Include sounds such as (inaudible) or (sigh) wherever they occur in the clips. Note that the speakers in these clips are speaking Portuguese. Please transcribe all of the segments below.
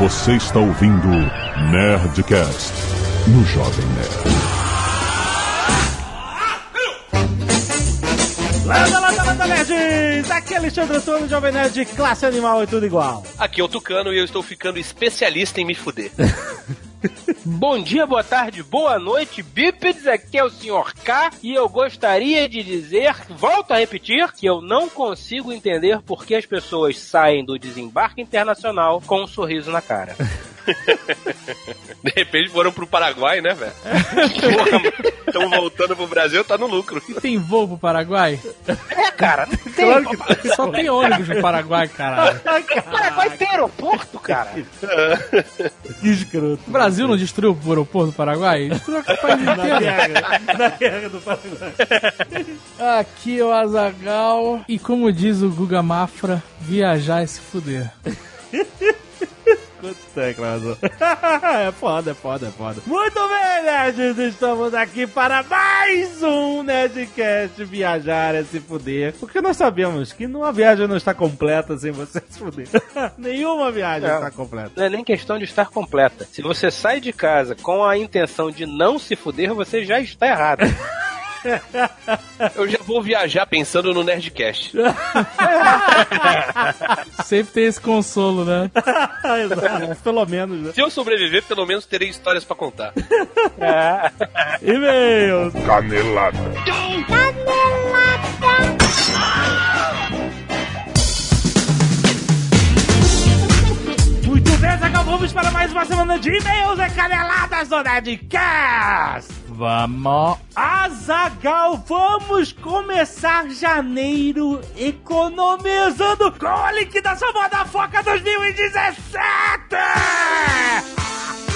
Você está ouvindo Nerdcast no Jovem Nerd. Landa, landa, landa, nerds! Aqui é Alexandre Antônio, Jovem Nerd, classe animal e tudo igual. Aqui é o Tucano e eu estou ficando especialista em me fuder. (laughs) Bom dia, boa tarde, boa noite, bípedes, aqui é o Sr. K e eu gostaria de dizer, volto a repetir, que eu não consigo entender por que as pessoas saem do desembarque internacional com um sorriso na cara. (laughs) (laughs) De repente foram pro Paraguai, né, velho? Estão voltando pro Brasil, tá no lucro. E tem voo pro Paraguai? É, cara, não tem. Claro que tem. Só tem ônibus no Paraguai, caralho. O Paraguai tem aeroporto, cara. (laughs) Que escroto. O Brasil não destruiu o aeroporto do Paraguai? Destruiu o (laughs) país Na inteiro. guerra, na guerra do Paraguai. Aqui é o Azagal e como diz o Guga Mafra, viajar é se fuder. Tempo, razão. (laughs) É foda, é foda, é foda. Muito bem, nerds, estamos aqui para mais um Nerdcast Viajar é se fuder. Porque nós sabemos que uma viagem não está completa sem você se fuder. (laughs) Nenhuma viagem É. está completa. Não é nem questão de estar completa. Se você sai de casa com a intenção de não se fuder, você já está errado. (laughs) Eu já vou viajar pensando no Nerdcast. (laughs) Sempre tem esse consolo, né? (laughs) Exato, Pelo menos, né? Se eu sobreviver, pelo menos terei histórias pra contar. (laughs) E-mails. Canelada. Muito bem, Zagal, vamos para mais uma semana de e-mails e caneladas do Nerdcast. Vamos. Azagal, vamos começar janeiro economizando com a liquidação da Foca 2017!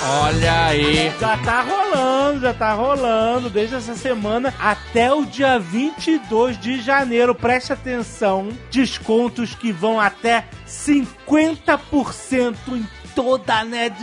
Olha aí. Já tá rolando, já tá rolando desde essa semana até o dia 22 de janeiro. Preste atenção, descontos que vão até 50% em toda a Ned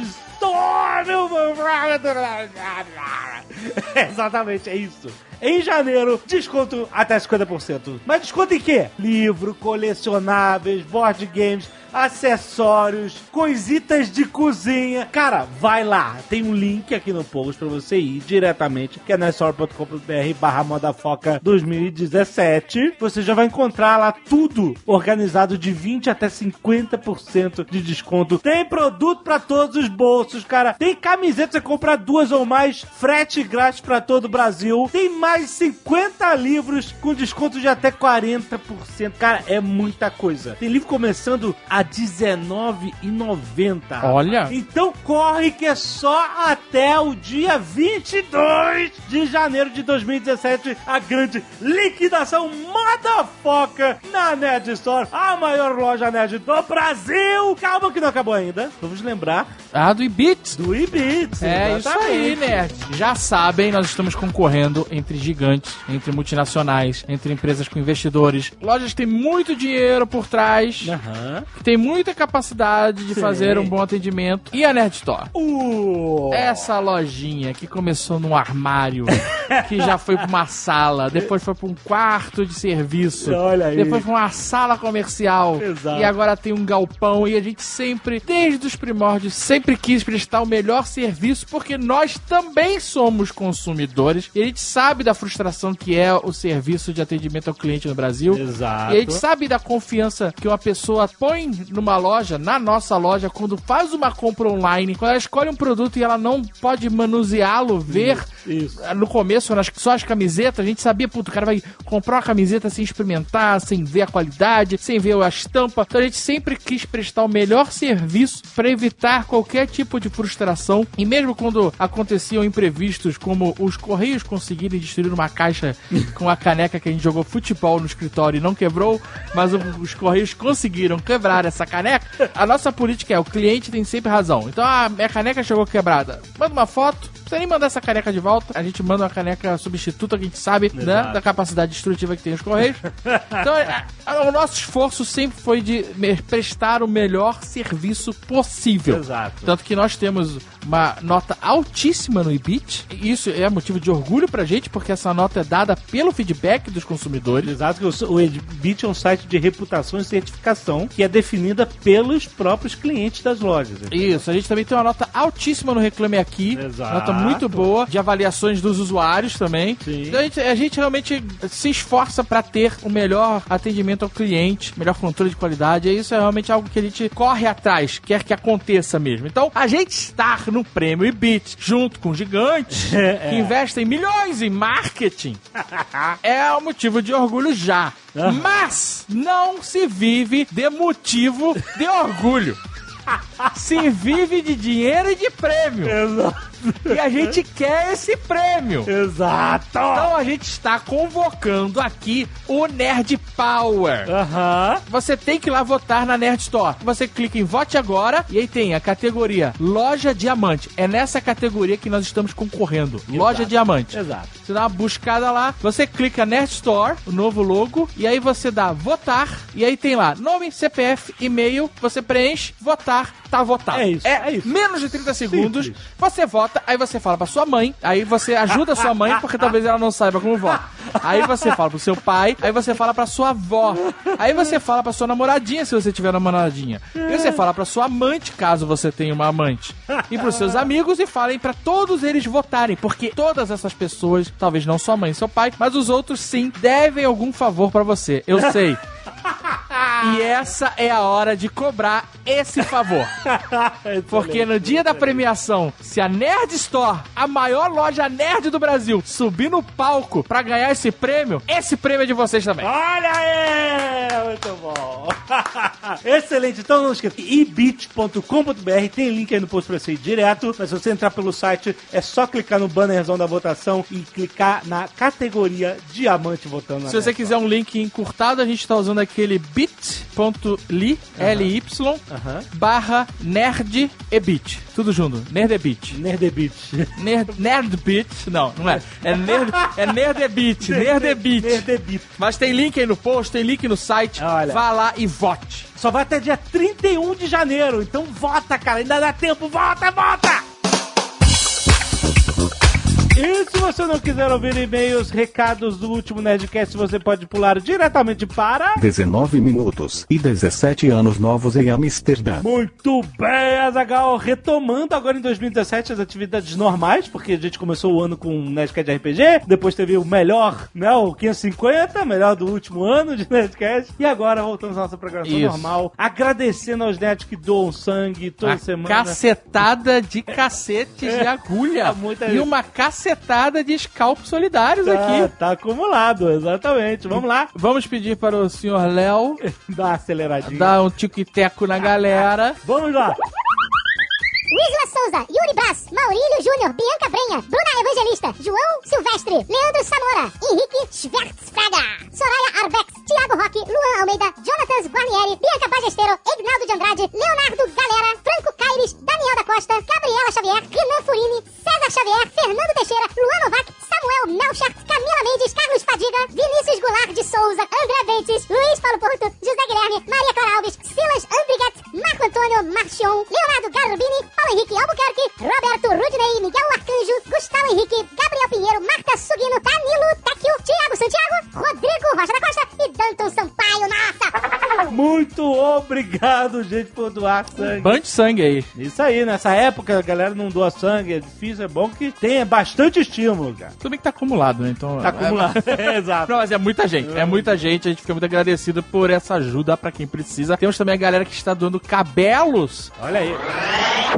(laughs) Exatamente, é isso. Em janeiro, desconto até 50%. Mas desconto em quê? Livro, colecionáveis, board games, acessórios, coisitas de cozinha. Cara, vai lá. Tem um link aqui no post pra você ir diretamente, que é nessor.com.br barra modafoca 2017. Você já vai encontrar lá tudo organizado de 20 até 50% de desconto. Tem produto pra todos os bolsos, cara. Tem camiseta, você compra duas ou mais, frete grátis pra todo o Brasil. Tem mais 50 livros com desconto de até 40%. Cara, é muita coisa. Tem livro começando a R$19,90. Olha. Então corre que é só até o dia 22 de janeiro de 2017 a grande liquidação motherfucker na Nerd Store, a maior loja nerd do Brasil. Calma que não acabou ainda. Vamos lembrar Ah, do Ibits. do Ibits. É isso aí, nerd. Já sabem, nós estamos concorrendo entre gigantes, entre multinacionais, entre empresas com investidores, lojas que têm muito dinheiro por trás, Aham. que tem muita capacidade de Sim. fazer um bom atendimento. E a Nerd Store? Uh. Essa lojinha que começou num armário, (laughs) que já foi pra uma sala, depois foi pra um quarto de serviço, Olha aí. depois foi uma sala comercial, Exato. e agora tem um galpão, e a gente sempre, desde os primórdios, sempre quis prestar o melhor serviço, porque nós também somos consumidores, e a gente sabe da frustração que é o serviço de atendimento ao cliente no Brasil. Exato. E a gente sabe da confiança que uma pessoa põe numa loja, na nossa loja, quando faz uma compra online, quando ela escolhe um produto e ela não pode manuseá-lo, ver Isso. no começo, nas, só as camisetas, a gente sabia, puto, o cara vai comprar uma camiseta sem experimentar, sem ver a qualidade, sem ver a estampa. Então a gente sempre quis prestar o melhor serviço para evitar qualquer tipo de frustração. E mesmo quando aconteciam imprevistos, como os Correios conseguirem destruir uma caixa com a caneca que a gente jogou futebol no escritório e não quebrou, mas os Correios conseguiram quebrar essa caneca, a nossa política é: o cliente tem sempre razão. Então a minha caneca chegou quebrada. Manda uma foto. precisa nem mandar essa caneca de volta. A gente manda uma caneca substituta que a gente sabe, né? Da capacidade destrutiva que tem os Correios. então, é, é, o nosso esforço sempre foi de prestar o melhor serviço possível. Exato. Tanto que nós temos uma nota altíssima no Ibit. Isso é motivo de orgulho pra gente, porque essa nota é dada pelo feedback dos consumidores. Exato, que o, Edbit é um site de reputação e certificação que é definida pelos próprios clientes das lojas. Isso, a gente também tem uma nota altíssima no Reclame Aqui. Exato. Nota muito boa, de avaliações dos usuários também. Sim. Então a gente, a gente realmente se esforça pra ter o melhor atendimento ao cliente, melhor controle de qualidade. E isso é realmente algo que a gente corre atrás, quer que aconteça mesmo. Então, a gente estar no prêmio Ibit junto com gigantes (laughs) É. que investem milhões em marketing é um motivo de orgulho já. Mas não se vive de motivo de orgulho. (laughs) Se vive de dinheiro e de prêmio. Exato. E a gente quer esse prêmio. Exato. Então a gente está convocando aqui o Nerd Power. Aham. Você tem que ir lá votar na Nerd Store. Você clica em Vote Agora e aí tem a categoria Loja Diamante. É nessa categoria que nós estamos concorrendo. Loja Diamante. Exato. Você dá uma buscada lá, você clica Nerd Store, o novo logo, e aí você dá votar, e aí tem lá nome, CPF, e-mail, você preenche, votar, tá votado. É isso, é isso. Menos de 30 segundos, Simples. você vota, aí você fala pra sua mãe, aí você ajuda a sua mãe, porque talvez ela não saiba como vota. Aí você fala pro seu pai, aí você fala pra sua avó, aí você fala pra sua namoradinha, se você tiver namoradinha. E você fala pra sua amante, caso você tenha uma amante. E pros seus amigos e falem pra todos eles votarem, porque todas essas pessoas, talvez não sua mãe e seu pai, mas os outros sim, devem algum favor pra você. Eu sei. E essa é a hora de cobrar esse favor. (laughs) Porque no dia da premiação, se a Nerd Store, a maior loja nerd do Brasil, subir no palco pra ganhar esse prêmio, esse prêmio é de vocês também. Olha aí! Muito bom! (laughs) Excelente! Então não esqueça, ebit.com.br tem link aí no post pra você ir direto, mas se você entrar pelo site, é só clicar no bannerzão da votação e clicar na categoria Diamante votando Se você quiser um link encurtado, a gente tá usando aquele bit.ly, L-Y, Aham. barra nerd e bit. Tudo junto, nerd e bit. Nerdebit. Nerd, nerd bit, não, não é. É nerd, é nerd e bit, nerd e bit. Nerdebit. Mas tem link aí no post, tem link no site. Olha. Vá lá e vote. Só vai até dia 31 de janeiro, então vota, cara, ainda dá tempo, vota, vota! E se você não quiser ouvir e-mails, recados do último Nerdcast, você pode pular diretamente para... 19 minutos e 17 anos novos em Amsterdã. Muito bem, Azagal, retomando agora em 2017 as atividades normais, porque a gente começou o ano com um Nerdcast de RPG, depois teve o melhor, né, o 550, melhor do último ano de Nerdcast, e agora voltamos à nossa programação Isso. normal, agradecendo aos nerds que doam sangue toda Uma semana. cacetada de cacetes de agulha. É, (laughs) muita e gente. uma cacetada de scalpos solidários Tá, aqui. tá acumulado, exatamente. Vamos lá, Vamos pedir para o senhor Léo (laughs) dá uma aceleradinha. dar um tico-teco na galera. Vamos lá. Wisla Souza, Yuri Brás, Maurílio Júnior, Bianca Brenha, Bruna Evangelista, João Silvestre, Leandro Samora, Henrique Schwertzfraga, Soraya Arbex, Thiago Roque, Luan Almeida, Jonathan Guarnieri, Bianca Bagesteiro, Ignaldo de Andrade, Leonardo Galera, Franco Caires, Daniel da Costa, Gabriela Xavier, Renan Furini, César Xavier, Fernando Teixeira, Luan Novak, Samuel Melchart, Camila Mendes, Carlos Padiga, Vinícius Goulart de Souza, André Bentes, Luiz Paulo Porto, José Guilherme, Maria Clara Alves, Silas Andriguet, Marco Antônio Marchion, Leonardo Garubini, Paulo Henrique Albuquerque, Roberto Rudney, Miguel Arcanjo, Gustavo Henrique, Gabriel Pinheiro, Marta Sugino, Danilo Tecchio, Thiago Santiago, Rodrigo Muito obrigado, gente, por doar sangue. Bande sangue aí. Isso aí, nessa época a galera não doa sangue, é difícil, é bom que tenha bastante estímulo, cara. Tudo bem que tá acumulado, né? Então. Tá acumulado. (laughs) É, Exato. Não, mas é muita gente, é muita gente, a gente fica muito agradecido por essa ajuda pra quem precisa. Temos também a galera que está doando cabelos. Olha aí.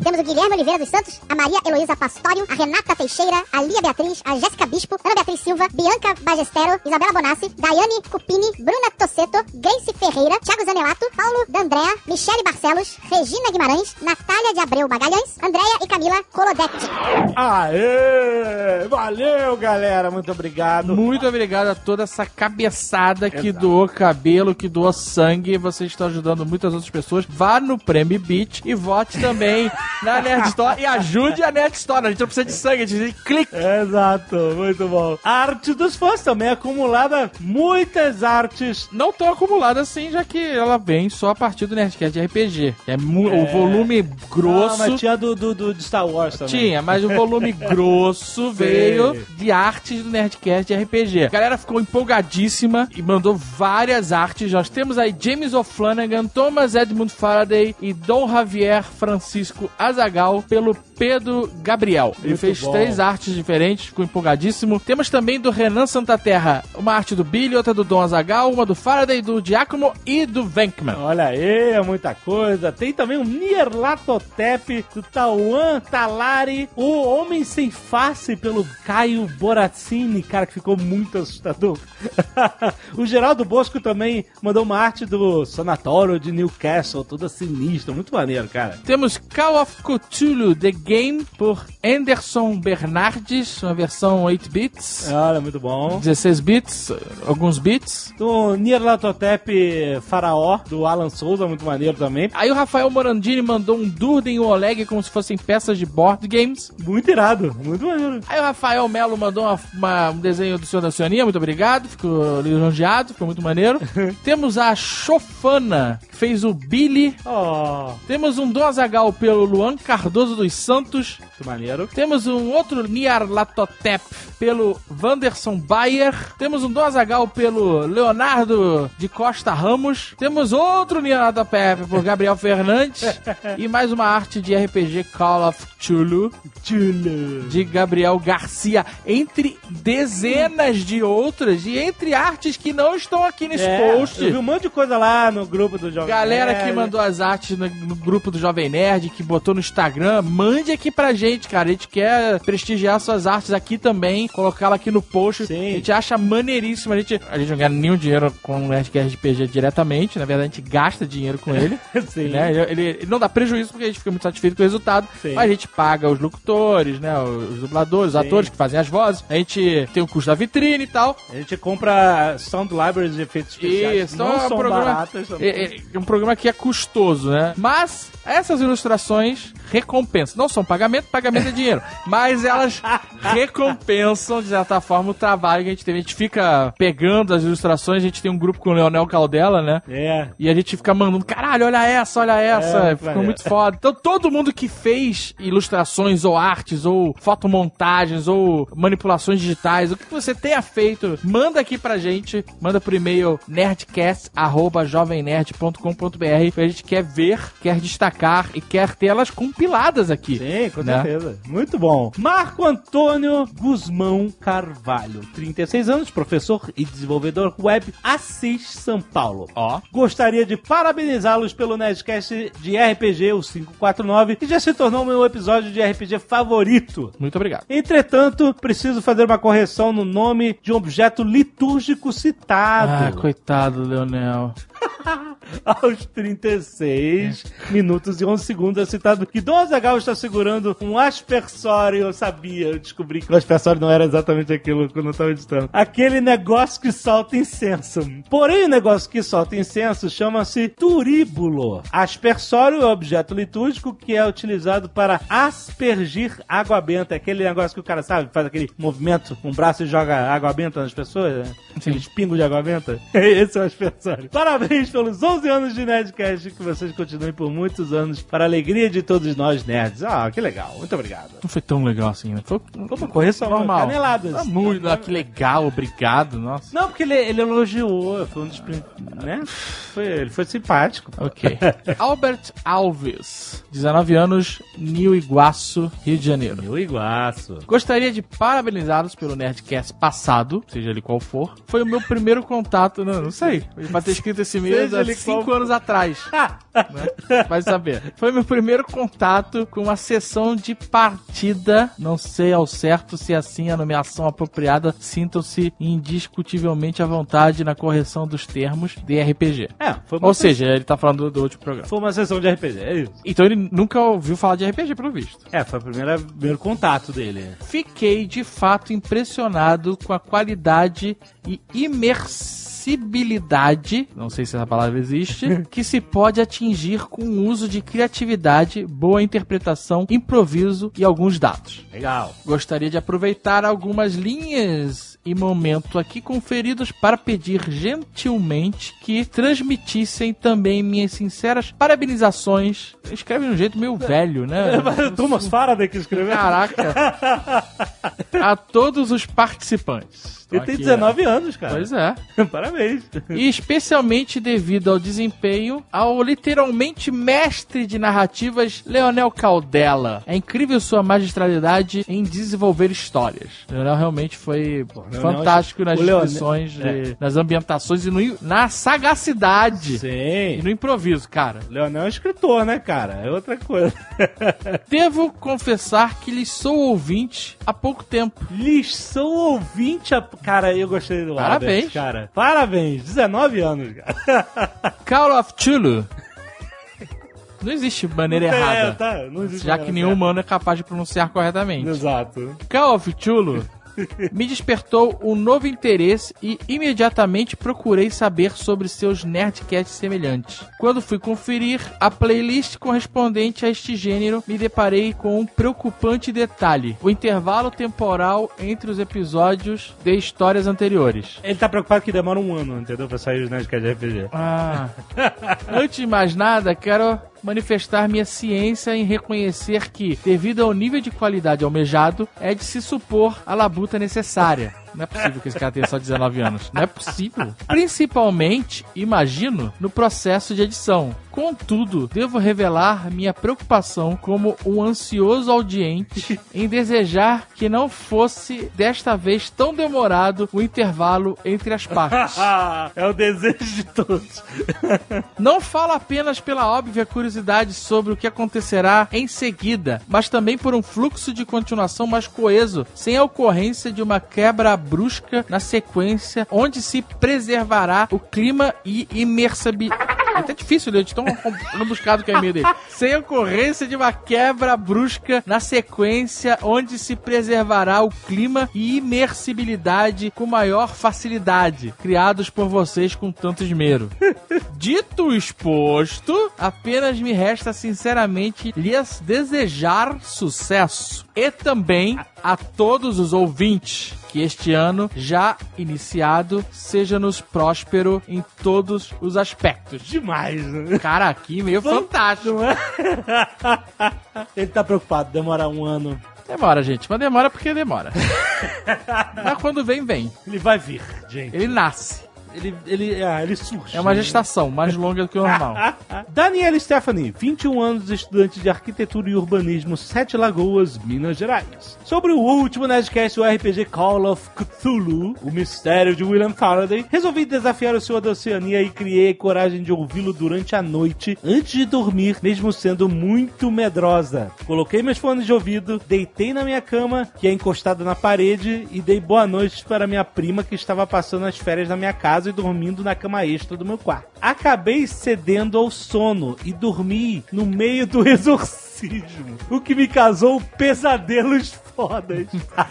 Temos o Guilherme Oliveira dos Santos, a Maria Heloísa Pastório, a Renata Teixeira, a Lia Beatriz, a Jéssica Bispo, Ana Beatriz Silva, Bianca Bagestero, Isabela Bonassi, Daiane Cupini, Bruna Tosseto, Grace Ferreira, Thiago Paulo D'Andrea, Michele Barcelos, Regina Guimarães, Natália de Abreu Magalhães, Andréia e Camila Colodetti. Aê! Valeu, galera. Muito obrigado. Muito obrigado a toda essa cabeçada que doou cabelo, que doou sangue. Vocês estão ajudando muitas outras pessoas. Vá no Prêmio Beat e vote também (laughs) na Nerd Store e ajude a Nerd Store. A gente não precisa de sangue, a gente precisa de clique. Exato, muito bom. A arte dos fãs também acumulada, muitas artes. Não tão acumulada assim, já que ela vem só a partir do Nerdcast RPG. É, mu- o volume grosso. Ah, mas tinha do, do, do Star Wars também. Tinha, mas o volume (laughs) grosso veio de artes do Nerdcast RPG. A galera ficou empolgadíssima e mandou várias artes. Nós temos aí James O'Flanagan, Thomas Edmund Faraday e Dom Javier Francisco Azagal pelo Pedro Gabriel. Ele Muito fez bom. três artes diferentes, ficou empolgadíssimo. Temos também do Renan Santaterra uma arte do Billy, outra do Dom Azagal, uma do Faraday, do Giacomo e do Venkman. Olha aí, é muita coisa. Tem também o Nier Latotep do Tauan Talari, o Homem Sem Face pelo Caio Borazzini, cara, que ficou muito assustador. (laughs) o Geraldo Bosco também mandou uma arte do Sanatório de Newcastle, toda sinistra, muito maneiro, cara. Temos Call of Cthulhu The Game por Anderson Bernardes, uma versão 8 bits, Olha, muito bom. 16 bits, alguns bits. Do Nier Latotep Faraó, do Alan Souza, muito maneiro também. Aí o Rafael Morandini mandou um Durden e um Oleg como se fossem peças de board games. Muito irado, muito maneiro. Aí o Rafael Melo mandou uma- uma- um desenho do Senhor da Sionia, muito obrigado, ficou elogiado, ficou muito maneiro. (laughs) Temos a Chofana, que fez o Billy. Oh, Temos um Dom Azagal pelo Luan Cardoso dos Santos. Muito maneiro. Temos um outro Niar Latotep pelo Wanderson Bayer. Temos um Dom Azagal pelo Leonardo de Costa Ramos. Temos outro Niar Latotep por Gabriel Fernandes. (laughs) e mais uma arte de RPG Call of Cthulhu Chulo. de Gabriel Garcia. Entre dezenas de outras e entre artes que não estão aqui nesse É, post. Eu vi um monte de coisa lá no grupo do Jovem Galera Nerd. que mandou as artes no, no grupo do Jovem Nerd, que botou no Instagram, mande aqui pra gente, cara. A gente quer prestigiar suas artes aqui também, colocá-la aqui no post. Sim. A gente acha maneiríssimo. A gente, a gente não ganha nenhum dinheiro com o Nerdcast RPG diretamente. Na verdade, a gente gasta dinheiro com ele. (laughs) Sim. né? Ele, ele- ele não dá prejuízo porque a gente fica muito satisfeito com o resultado. Sim. Mas a gente paga os locutores, né? Os dubladores, os Sim. atores que fazem as vozes. A gente tem o custo da vitrine e tal. A gente compra sound libraries de efeitos especiais. Isso, não então é um são programa- são- É, é- é um programa que é custoso, né? Mas essas ilustrações recompensam. Não são pagamento, pagamento é dinheiro. Mas elas recompensam, de certa forma, o trabalho que a gente teve. A gente fica pegando as ilustrações, a gente tem um grupo com o Leonel Caldela, né? É. E a gente fica mandando, caralho, olha essa, olha essa. É, Ficou maneiro. muito foda. Então todo mundo que fez ilustrações ou artes ou fotomontagens ou manipulações digitais, o que você tenha feito, manda aqui pra gente. Manda por e-mail nerdcast.jovemnerd.com.br a gente quer ver, quer destacar e quer ter elas compiladas aqui. Sim, com Né? certeza. Muito bom. Marco Antônio Guzmão Carvalho, 36 anos, professor e desenvolvedor web Assis São Paulo. Ó. Gostaria de parabenizá-los pelo Nerdcast de RPG, o 549, que já se tornou meu episódio de RPG favorito. Muito obrigado. Entretanto, preciso fazer uma correção no nome de um objeto litúrgico Ah, citado. coitado, Leonel. (laughs) Aos 36 minutos e 11 segundos é citado que Dom Azagal está segurando um aspersório. Eu sabia, eu descobri que o aspersório não era exatamente aquilo quando eu estava editando. Aquele negócio que solta incenso. Porém, o negócio que solta incenso chama-se turíbulo. Aspersório é o objeto litúrgico que é utilizado para aspergir água benta. Aquele negócio que o cara sabe, faz aquele movimento com o braço e joga água benta nas pessoas. Né? Aqueles pingos de água benta. (laughs) Esse é o aspersório. Parabéns pelos 11 anos de Nerdcast. Que vocês continuem por muitos anos para a alegria de todos nós nerds. Ah, que legal. Muito obrigado. Não foi tão legal assim, né? Foi Como correção normal. Caneladas. Ah, muito, ah, que legal, obrigado, nossa. Não, porque ele, ele elogiou. Foi um dos. Né? Foi, ele foi simpático. Ok. (laughs) Albert Alves, 19 anos, Nil Iguaçu, Rio de Janeiro. Meu iguaço. Gostaria de parabenizá-los pelo Nerdcast passado, seja ele qual for. Foi o meu primeiro contato, não, não sei. Pra ter escrito esse Seja há cinco qual anos atrás. (laughs) né? Vai saber. Foi meu primeiro contato com uma sessão de partida. Não sei ao certo se é assim a nomeação apropriada. Sintam-se indiscutivelmente à vontade na correção dos termos de RPG. É, foi uma, Ou seja, ele tá falando do, do último programa. foi uma sessão de RPG. É isso. Então ele nunca ouviu falar de RPG, pelo visto. É, foi o primeiro, primeiro contato dele. Fiquei de fato impressionado com a qualidade e imersibilidade, não sei se essa palavra existe, (laughs) que se pode atingir com o uso de criatividade, boa interpretação, improviso e alguns dados. Legal. Gostaria de aproveitar algumas linhas e momentos aqui conferidos para pedir gentilmente que transmitissem também minhas sinceras parabenizações. Escreve de um jeito meio velho, né? (laughs) Thomas Faraday que escreveu. Caraca. (laughs) A todos os participantes. Ele tem aqui, 19 anos, cara. Pois é. (laughs) Parabéns. E especialmente devido ao desempenho ao literalmente mestre de narrativas Leonel Caldela. É incrível sua magistralidade em desenvolver histórias. Leonel realmente foi fantástico nas o Leonel- descrições, de- nas ambientações e no- na sagacidade. E Sim. no improviso, cara. Leonel é escritor, né, cara? É outra coisa. (laughs) Devo confessar que lhes sou ouvinte há pouco tempo. Lhes sou ouvinte. A... Cara, eu gostei do Parabéns. Albert, cara. Parabéns. 19 anos, cara. (laughs) Call of Chulu. Não existe maneira É, errada. tá, não existe Já que nenhum certa. humano é capaz de pronunciar corretamente. Exato. Call of Chulo me despertou um novo interesse e imediatamente procurei saber sobre seus nerdcasts semelhantes. Quando fui conferir a playlist correspondente a este gênero, me deparei com um preocupante detalhe: o intervalo temporal entre os episódios de histórias anteriores. Ele tá preocupado que demora um ano, entendeu? Pra sair os Nerdcast de RPG. Ah. Antes de mais nada, quero manifestar minha ciência em reconhecer que, devido ao nível de qualidade almejado, é de se supor a labuta necessária. Não é possível que esse cara tenha só 19 anos. Não é possível. Principalmente, imagino, no processo de edição. Contudo, devo revelar minha preocupação como um ansioso audiente (laughs) em desejar que não fosse desta vez tão demorado o intervalo entre as partes. (laughs) é o desejo de todos. (laughs) Não falo apenas pela óbvia curiosidade sobre o que acontecerá em seguida, mas também por um fluxo de continuação mais coeso, sem a ocorrência de uma quebra brusca na sequência, onde se preservará o clima e imersibilidade. É até difícil ler, de tão (laughs) buscado que é e-mail dele. Sem ocorrência de uma quebra brusca na sequência, onde se preservará o clima e imersibilidade com maior facilidade, criados por vocês com tanto esmero. (laughs) Dito exposto, apenas me resta sinceramente lhes desejar sucesso. E também a todos os ouvintes que este ano, já iniciado, seja-nos próspero em todos os aspectos. Demais, né? Cara, aqui meio fantástico. Não é? (laughs) Ele tá preocupado, demora um ano. Demora, gente, mas demora porque demora. (laughs) mas quando vem, vem. Ele vai vir, gente. Ele nasce. Ele, ele, ah, ele surge. É uma gestação mais longa do que o normal. (laughs) Daniela Stephanie, 21 anos, estudante de arquitetura e urbanismo, Sete Lagoas, Minas Gerais. Sobre o último Nerdcast do RPG Call of Cthulhu, o mistério de William Faraday, resolvi desafiar o senhor da Oceania e criei coragem de ouvi-lo durante a noite, antes de dormir, mesmo sendo muito medrosa. Coloquei meus fones de ouvido, deitei na minha cama, que é encostada na parede, e dei boa noite para minha prima que estava passando as férias na minha casa e dormindo na cama extra do meu quarto. Acabei cedendo ao sono e dormi no meio do (laughs) exorcismo, o que me causou pesadelos fodas.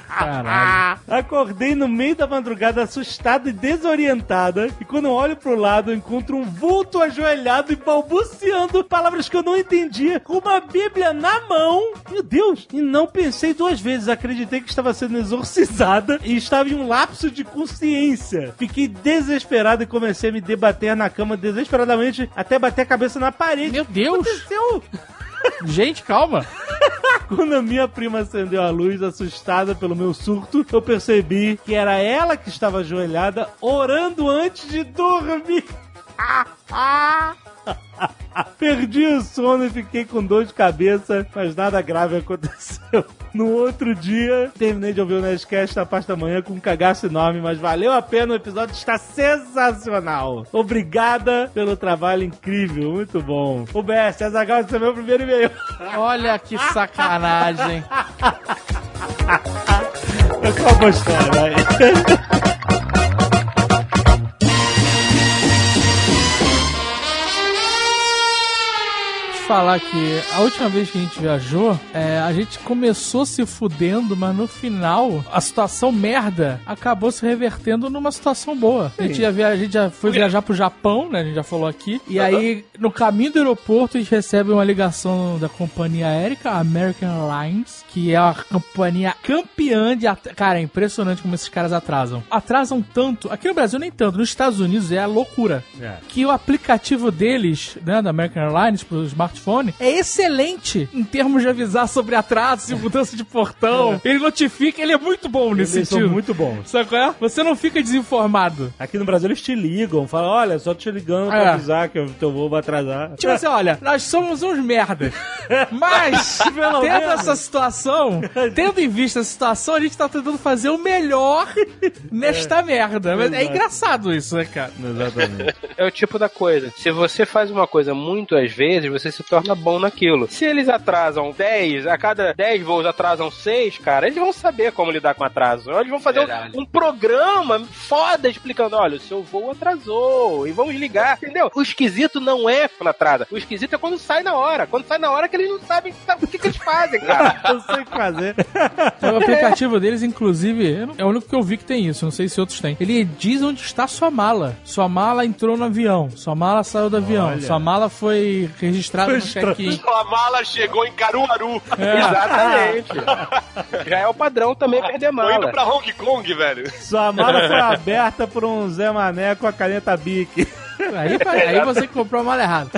Caralho. Acordei no meio da madrugada assustada e desorientada, e quando eu olho pro lado, eu encontro um vulto ajoelhado e balbuciando palavras que eu não entendia, com uma bíblia na mão. Meu Deus! E não pensei duas vezes, acreditei que estava sendo exorcizada e estava em um lapso de consciência. Fiquei desesperado e comecei a me debater na cama desesperadamente até bater a cabeça na parede. Meu Deus! Aconteceu? Gente, calma. Quando a minha prima acendeu a luz, assustada pelo meu surto, eu percebi que era ela que estava ajoelhada, orando antes de dormir. (laughs) (laughs) Perdi o sono e fiquei com dor de cabeça, mas nada grave aconteceu. (laughs) No outro dia, terminei de ouvir o Nerdcast na parte da manhã com um cagaço enorme, mas valeu a pena, o episódio está sensacional. Obrigada pelo trabalho incrível, muito bom. O BS, Azaghal, esse é meu primeiro e-mail. (laughs) Olha que sacanagem. Eu tô apostando aí. Falar que a última vez que a gente viajou, é, a gente começou se fudendo, mas no final, a situação merda acabou se revertendo numa situação boa. A gente, já via, a gente já foi viajar pro Japão, né? A gente já falou aqui. E aí, no caminho do aeroporto, a gente recebe uma ligação da companhia aérea, American Airlines, que é a companhia campeã de. at- Cara, é impressionante como esses caras atrasam. Atrasam tanto. Aqui no Brasil nem tanto. Nos Estados Unidos é a loucura É. que o aplicativo deles, né, da American Airlines pro smartphone, é excelente em termos de avisar sobre atrasos e mudança de portão. Ele notifica, ele é muito bom nesse Eles são sentido. muito bons. Sabe qual é? Você não fica desinformado. Aqui no Brasil eles te ligam, falam, olha, só te ligando pra É. avisar que o teu voo vai atrasar. Tipo assim, olha, nós somos uns merdas. (laughs) Mas, (laughs) Pelo tendo menos. essa situação, tendo em vista a situação, a gente tá tentando fazer o melhor (laughs) nesta merda. Mas é engraçado isso, né, cara? Exatamente. É o tipo da coisa. Se você faz uma coisa muitas vezes, você se torna bom naquilo. Se eles atrasam 10, a cada 10 voos atrasam 6, cara, eles vão saber como lidar com atraso. Eles vão fazer um, um programa foda explicando: olha, o seu voo atrasou e vamos ligar, entendeu? O esquisito não é quando atrasa. O esquisito é quando sai na hora. Quando sai na hora que eles não sabem o que, que eles fazem, cara. (laughs) Eu sei o que fazer. (laughs) O aplicativo deles, inclusive, é o único que eu vi que tem isso, não sei se outros têm. Ele diz onde está sua mala. Sua mala entrou no avião, sua mala saiu do avião, Olha. sua mala foi registrada check-in. Sua mala chegou em Caruaru. Exatamente. (laughs) Já é o padrão também perder Tô indo mala. pra Hong Kong, velho. Sua mala foi (laughs) aberta por um Zé Mané com a caneta Bic. Aí, aí você comprou a mala errada.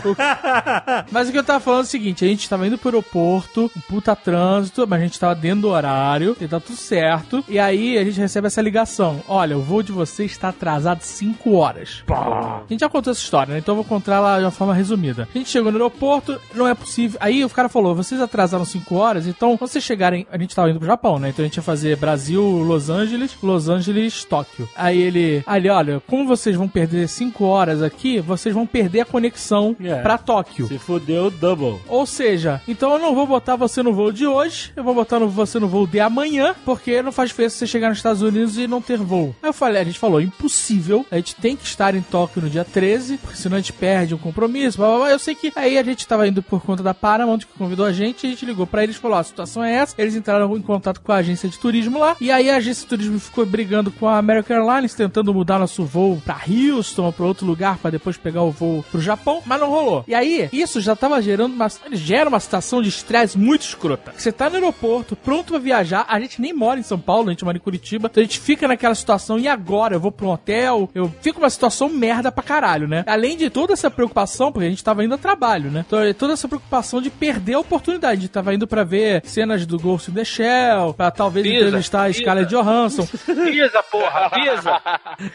Mas o que eu tava falando é o seguinte: a gente tava indo pro aeroporto, um puta trânsito, mas a gente tava dentro do horário, e tá tudo certo. E aí a gente recebe essa ligação: olha, o voo de você está atrasado 5 horas. A gente já contou essa história, né? Então eu vou contar ela de uma forma resumida. A gente chegou no aeroporto, não é possível. Aí o cara falou: vocês atrasaram 5 horas, então quando vocês chegarem. A gente tava indo pro Japão, né? Então a gente ia fazer Brasil, Los Angeles, Los Angeles, Tóquio. Aí ele, ali, olha, como vocês vão perder 5 horas aqui, vocês vão perder a conexão É. pra Tóquio. Se fudeu, double. Ou seja, então eu não vou botar você no voo de hoje, eu vou botar no- você no voo de amanhã, porque não faz diferença você chegar nos Estados Unidos e não ter voo. Aí eu falei, a gente falou, impossível, a gente tem que estar em Tóquio no dia 13, porque senão a gente perde um compromisso, blá, blá, blá. Eu sei que aí a gente tava indo por conta da Paramount, que convidou a gente, e a gente ligou pra eles e falou, a situação é essa, eles entraram em contato com a agência de turismo lá, e aí a agência de turismo ficou brigando com a American Airlines, tentando mudar nosso voo pra Houston ou pra outro lugar, pra depois pegar o voo pro Japão, mas não rolou. E aí, isso já tava gerando uma, gera uma situação de estresse muito escrota. Você tá no aeroporto, pronto pra viajar, a gente nem mora em São Paulo, a gente mora em Curitiba, então a gente fica naquela situação, e agora? Eu vou pra um hotel, eu fico uma situação merda pra caralho, né? Além de toda essa preocupação, porque a gente tava indo a trabalho, né? Então, toda essa preocupação de perder a oportunidade. A gente tava indo pra ver cenas do Ghost in the Shell, pra talvez Pisa, entrevistar a pisa. Scarlett Johansson. Pisa, porra, pisa.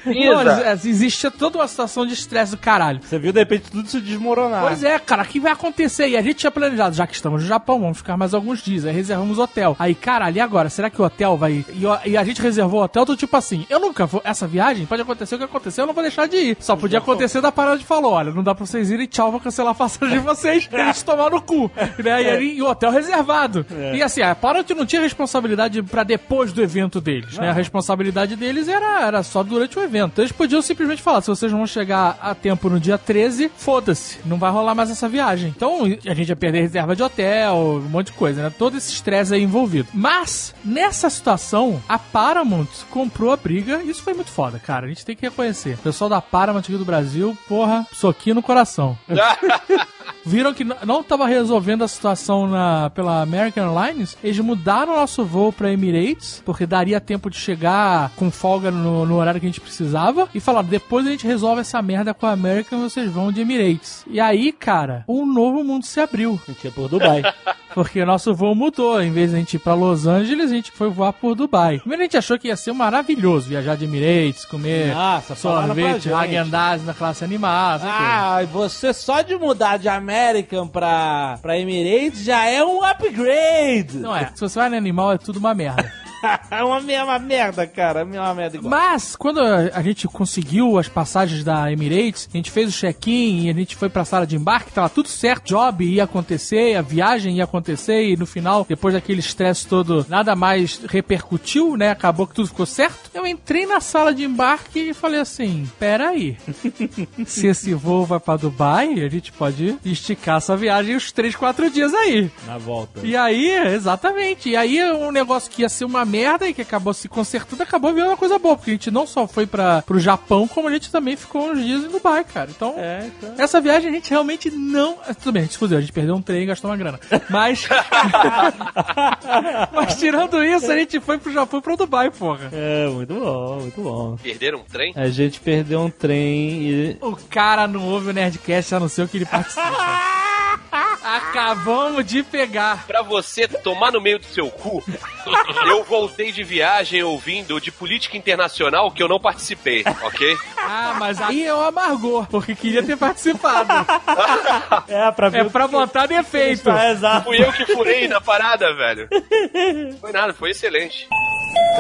Não, Pisa. ex- existe toda uma situação de estresse do caralho. Você viu, de repente, tudo se desmoronar. Pois é, cara, o que vai acontecer? E a gente tinha planejado, já que estamos no Japão, vamos ficar mais alguns dias. Aí reservamos hotel. Aí, caralho, e agora? Será que o hotel vai. E, e a gente reservou o hotel do tipo assim: eu nunca vou. Essa viagem pode acontecer o que aconteceu, eu não vou deixar de ir. Só podia acontecer da parada de falou: olha, não dá pra vocês irem, tchau, vou cancelar a passagem de vocês. E (laughs) eles tomaram no cu. Né? E, aí, e o hotel reservado. E assim, a Paramount não tinha responsabilidade pra depois do evento deles, né? A responsabilidade deles era, era só durante o evento. Então eles podiam simplesmente falar: se vocês vão chegar a tempo no dia 13, foda-se, não vai rolar mais essa viagem. Então a gente ia perder reserva de hotel, um monte de coisa, né? Todo esse estresse aí envolvido. Mas, nessa situação, a Paramount comprou a briga. Isso foi muito foda, cara. A gente tem que reconhecer. O pessoal da Paramount aqui do Brasil, porra, soquinho no coração. (laughs) Viram que não tava resolvendo a situação na, pela American Airlines, eles mudaram o nosso voo pra Emirates, porque daria tempo de chegar com folga no, no horário que a gente precisava, e falaram, depois a gente resolve essa merda com a American, vocês vão de Emirates. E aí, cara, um novo mundo se abriu. A gente ia por Dubai. (laughs) Porque o nosso voo mudou. Em vez de a gente ir pra Los Angeles, a gente foi voar por Dubai. Primeiro a gente achou que ia ser maravilhoso viajar de Emirates, comer Nossa, sorvete. Häagen-Dazs na classe animada. Ah, e você só de mudar de American pra, pra Emirates já é um upgrade. Não é. Se você vai no animal, é tudo uma merda. (laughs) É (laughs) uma, uma merda, cara. Uma merda igual. Mas, quando a a gente conseguiu as passagens da Emirates, a gente fez o check-in e a gente foi pra sala de embarque, tava tudo certo, job ia acontecer, a viagem ia acontecer e no final, depois daquele estresse todo, nada mais repercutiu, né? Acabou que tudo ficou certo. Eu entrei na sala de embarque e falei assim: peraí, (laughs) se esse voo vai pra Dubai, a gente pode esticar essa viagem uns 3, 4 dias aí. Na volta. E aí, exatamente. E aí, um negócio que ia ser uma merda e que acabou se consertando, acabou virando uma coisa boa. Porque a gente não só foi para pro Japão, como a gente também ficou uns dias em Dubai, cara. Então, É, então. essa viagem a gente realmente não. ah, Tudo bem, a gente se fudeu, a gente perdeu um trem e gastou uma grana. Mas. (laughs) Mas tirando isso, a gente foi pro Japão e pro Dubai, porra. É, muito bom, muito bom. Perderam um trem? A gente perdeu um trem e. O cara não ouve o Nerdcast, a não ser o que ele participa. (laughs) Acabamos de pegar. Pra você tomar no meio do seu cu, (laughs) eu voltei de viagem ouvindo de política internacional que eu não participei, ok? Ah, mas aí eu amargou, porque queria ter participado. (laughs) É, pra ver. É pra botar defeito. É, exato. Fui eu que furei na parada, velho. Foi nada, foi excelente.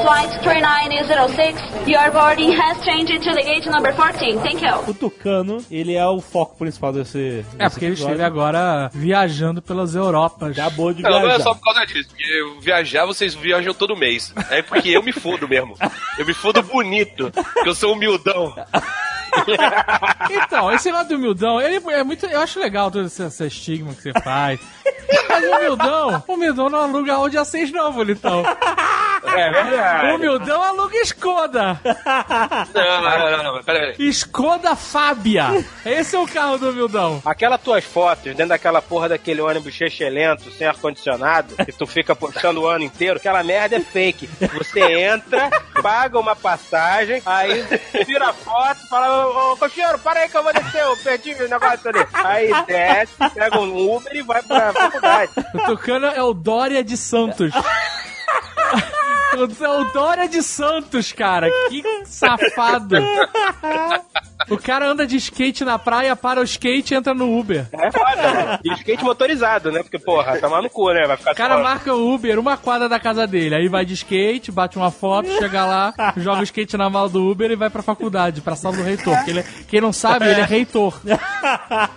Flight 3906, your boarding has changed to the gate number 14. Thank you. O Tucano, ele é o foco principal desse. É, desse porque ele episódio. esteve agora viajando pelas Europas. Acabou de Não, não é viajar. só por causa disso, porque viajar, vocês viajam todo mês. É porque eu me fodo mesmo. Eu me fodo bonito, porque eu sou humildão. (laughs) Então, esse lado do humildão, ele é muito. Eu acho legal todo esse, esse estigma que você faz. Mas o humildão, o humildão não aluga Audi A6 não, bonitão. É O verdade. humildão aluga Skoda. Não, não, não, não, pera aí. Skoda Fábia. Esse é o carro do humildão. Aquelas tuas fotos dentro daquela porra daquele ônibus lento, sem ar-condicionado, que tu fica puxando o ano inteiro, aquela merda é fake. Você entra, paga uma passagem, aí tira a foto, fala, ô, ô cocheiro, para aí que eu vou descer, eu perdi o negócio ali. Aí desce, pega um Uber e vai pra faculdade. (laughs) O Tucano é o Dória de Santos. (laughs) O- É o Dória de Santos, cara. Que safado. (laughs) O cara anda de skate na praia, para o skate e entra no Uber. É foda, né? E skate motorizado, né? Porque, porra, tá no cu, né? Vai ficar O cara só- marca o Uber uma quadra da casa dele. Aí vai de skate, bate uma foto, chega lá, joga o skate na mala do Uber e vai pra faculdade, pra sala do reitor. Porque ele, quem não sabe, ele é reitor. (laughs)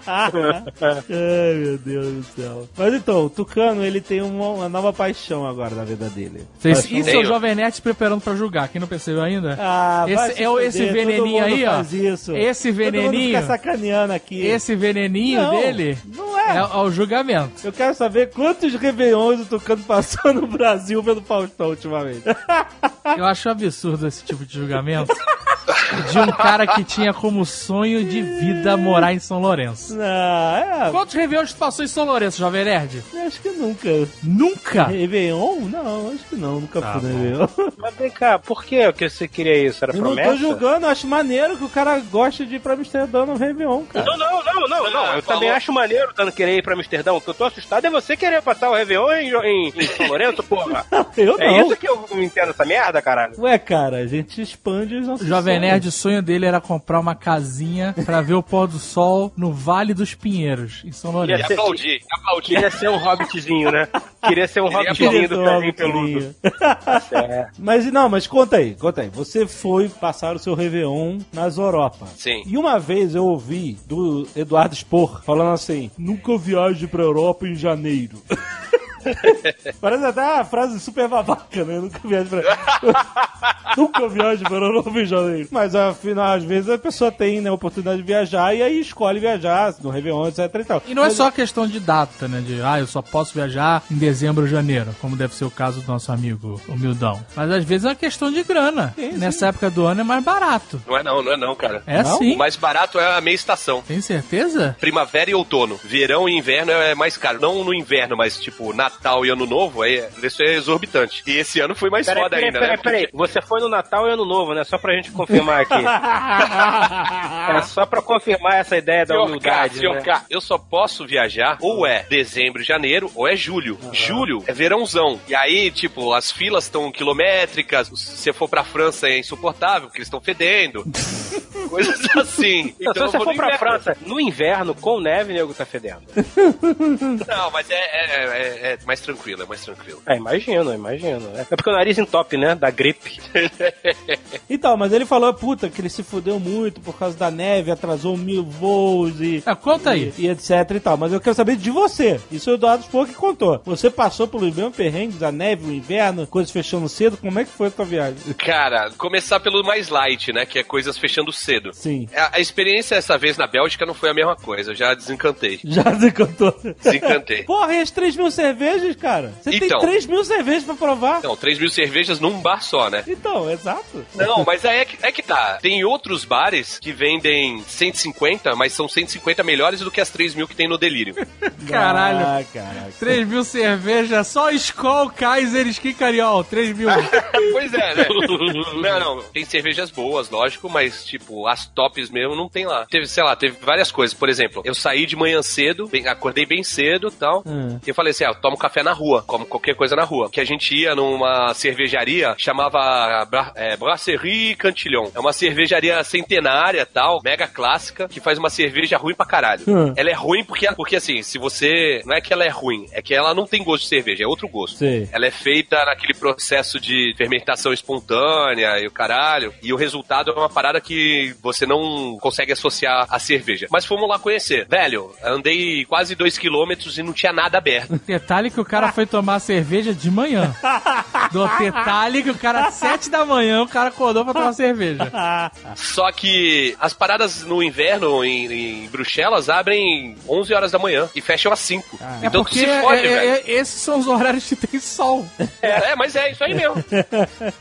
Ai, meu Deus do céu. Mas então, o Tucano, ele tem uma, uma nova paixão agora na vida dele. Isso, Paixão- isso é o Jovem Nerd se preparando pra julgar. Quem não percebeu ainda? Ah, vai esse se é esse todo veneninho mundo aí, ó. faz Isso. Esse Todo veneninho. fica sacaneando aqui. Esse veneninho Não, dele Não é. é o julgamento. Eu quero saber quantos Réveillons o Tucano passou no Brasil pelo Faustão ultimamente. Eu acho absurdo esse tipo de julgamento (laughs) de um cara que tinha como sonho de vida morar em São Lourenço. Não, é. Quantos Réveillons tu passou em São Lourenço, Jovem Nerd? Acho que nunca. Nunca! Réveillon? Não, acho que não. Nunca Tá fui. Réveillon. Mas vem cá, por que que você queria isso? Era Eu não promessa? tô julgando, acho maneiro que o cara gosta de ir pra Amsterdã no Réveillon, cara. Não, não, não, não, não. Ah, Eu falou. também acho maneiro tanto querer ir pra Amsterdã. O que eu tô assustado é você querer passar o Réveillon em, em, em São Lourenço, (laughs) porra. Eu não. É isso que eu não entendo essa merda, caralho. Ué, cara, a gente expande os nossos Jovem sonhos. Nerd, o sonho dele era comprar uma casinha pra ver o pôr do sol no Vale dos Pinheiros, em São E Lourenço. aplaudi, e aplaudi. Queria ser um hobbitzinho, né? Queria ser um Queria hobbitzinho Queria do um pezinho peludo. É. Mas não, mas conta aí, conta aí. Você foi passar o seu Réveillon nas Europa. Sim. E uma vez eu ouvi do Eduardo Spor falando assim: nunca viaje pra Europa em janeiro. (laughs) Parece até uma frase super babaca, né? Nunca viaje pra. (laughs) nunca viaje pra em janeiro. Mas afinal, às vezes a pessoa tem né, a oportunidade de viajar e aí escolhe viajar no Réveillon, etc e tal. E não é Mas- só questão de data, né? De, ah, eu só posso viajar em dezembro ou janeiro, como deve ser o caso do nosso amigo Humildão. Mas às vezes é uma questão de grana. Sim, sim. Nessa época do ano é mais barato. Não é não, não é não, cara. É Não? sim. O mais barato é a meia estação. Tem certeza? Primavera e outono. Verão e inverno é mais caro. Não no inverno, mas tipo Natal e Ano Novo, aí o preço é exorbitante. E esse ano foi mais Peraí, foda peraí, ainda, peraí, né? peraí. Você foi no Natal e Ano Novo, né? Só pra gente confirmar aqui. (laughs) É só pra confirmar essa ideia da Senhor humildade, senhor né? K, eu só posso viajar ou é dezembro janeiro ou é julho. Julho é verãozão. E aí, tipo, as filas estão quilométricas. Se você for pra França é insuportável, porque eles estão fedendo. (laughs) Coisas assim. Não, Então se você for pra. França no inverno, com neve, nego tá fedendo. Não, mas é, é, é- é mais tranquilo, é mais tranquilo. É, imagino, imagino. É porque o nariz entope, né? Da gripe. (laughs) Então, mas ele falou, puta, que ele se fudeu muito por causa da neve, atrasou mil voos e. É, conta aí. E, e etc e tal. Mas eu quero saber de você. Isso o Eduardo Spohr que contou. Você passou pelos mesmos perrengues, a neve, o inverno, coisas fechando cedo. Como é que foi a tua viagem? Cara, começar pelo mais light, né? Que é coisas fechando cedo. Sim. A, a experiência dessa vez na Bélgica não foi a mesma coisa, eu já desencantei. Já desencantou. Desencantei. Porra, e as 3 mil cervejas, cara? Você Então. tem 3 mil cervejas pra provar? Não, 3 mil cervejas num bar só, né? Então, exato. Não, mas aí é que, é que tá. Tem outros bares que vendem 150, mas são 150 melhores do que as 3 mil que tem no Delírio. (laughs) Caralho. Ah, caraca. 3 mil cerveja, só Skol, Kaiser, Skin Cariol. 3 mil. (laughs) pois é, né? Não, não. Tem cervejas boas, lógico, mas, tipo, as tops mesmo não tem lá. Teve, sei lá, teve várias coisas. Por exemplo, eu saí de manhã cedo, bem- acordei bem cedo e tal. Hum. E eu falei assim: ah, eu tomo café na rua, como qualquer coisa na rua. Que a gente ia numa cervejaria, chamava Bra é, Brasserie Cantillon. É uma cervejaria centenária tal, mega clássica, que faz uma cerveja ruim pra caralho. Hum. Ela é ruim porque, porque, assim, se você. Não é que ela é ruim, é que ela não tem gosto de cerveja, é outro gosto. Sei. Ela é feita naquele processo de fermentação espontânea e o caralho. E o resultado é uma parada que você não consegue associar à cerveja. Mas fomos lá conhecer. Velho, andei quase dois quilômetros e não tinha nada aberto. Detalhe que o cara foi tomar cerveja de manhã. (laughs) Do detalhe que o cara, às 7 da manhã, o cara acordou pra tomar cerveja. Só que as paradas no inverno em, em Bruxelas abrem 11 horas da manhã e fecham às 5. É então tu porque se fode, é- velho. é- esses são os horários que tem sol. É, é, mas é isso aí mesmo.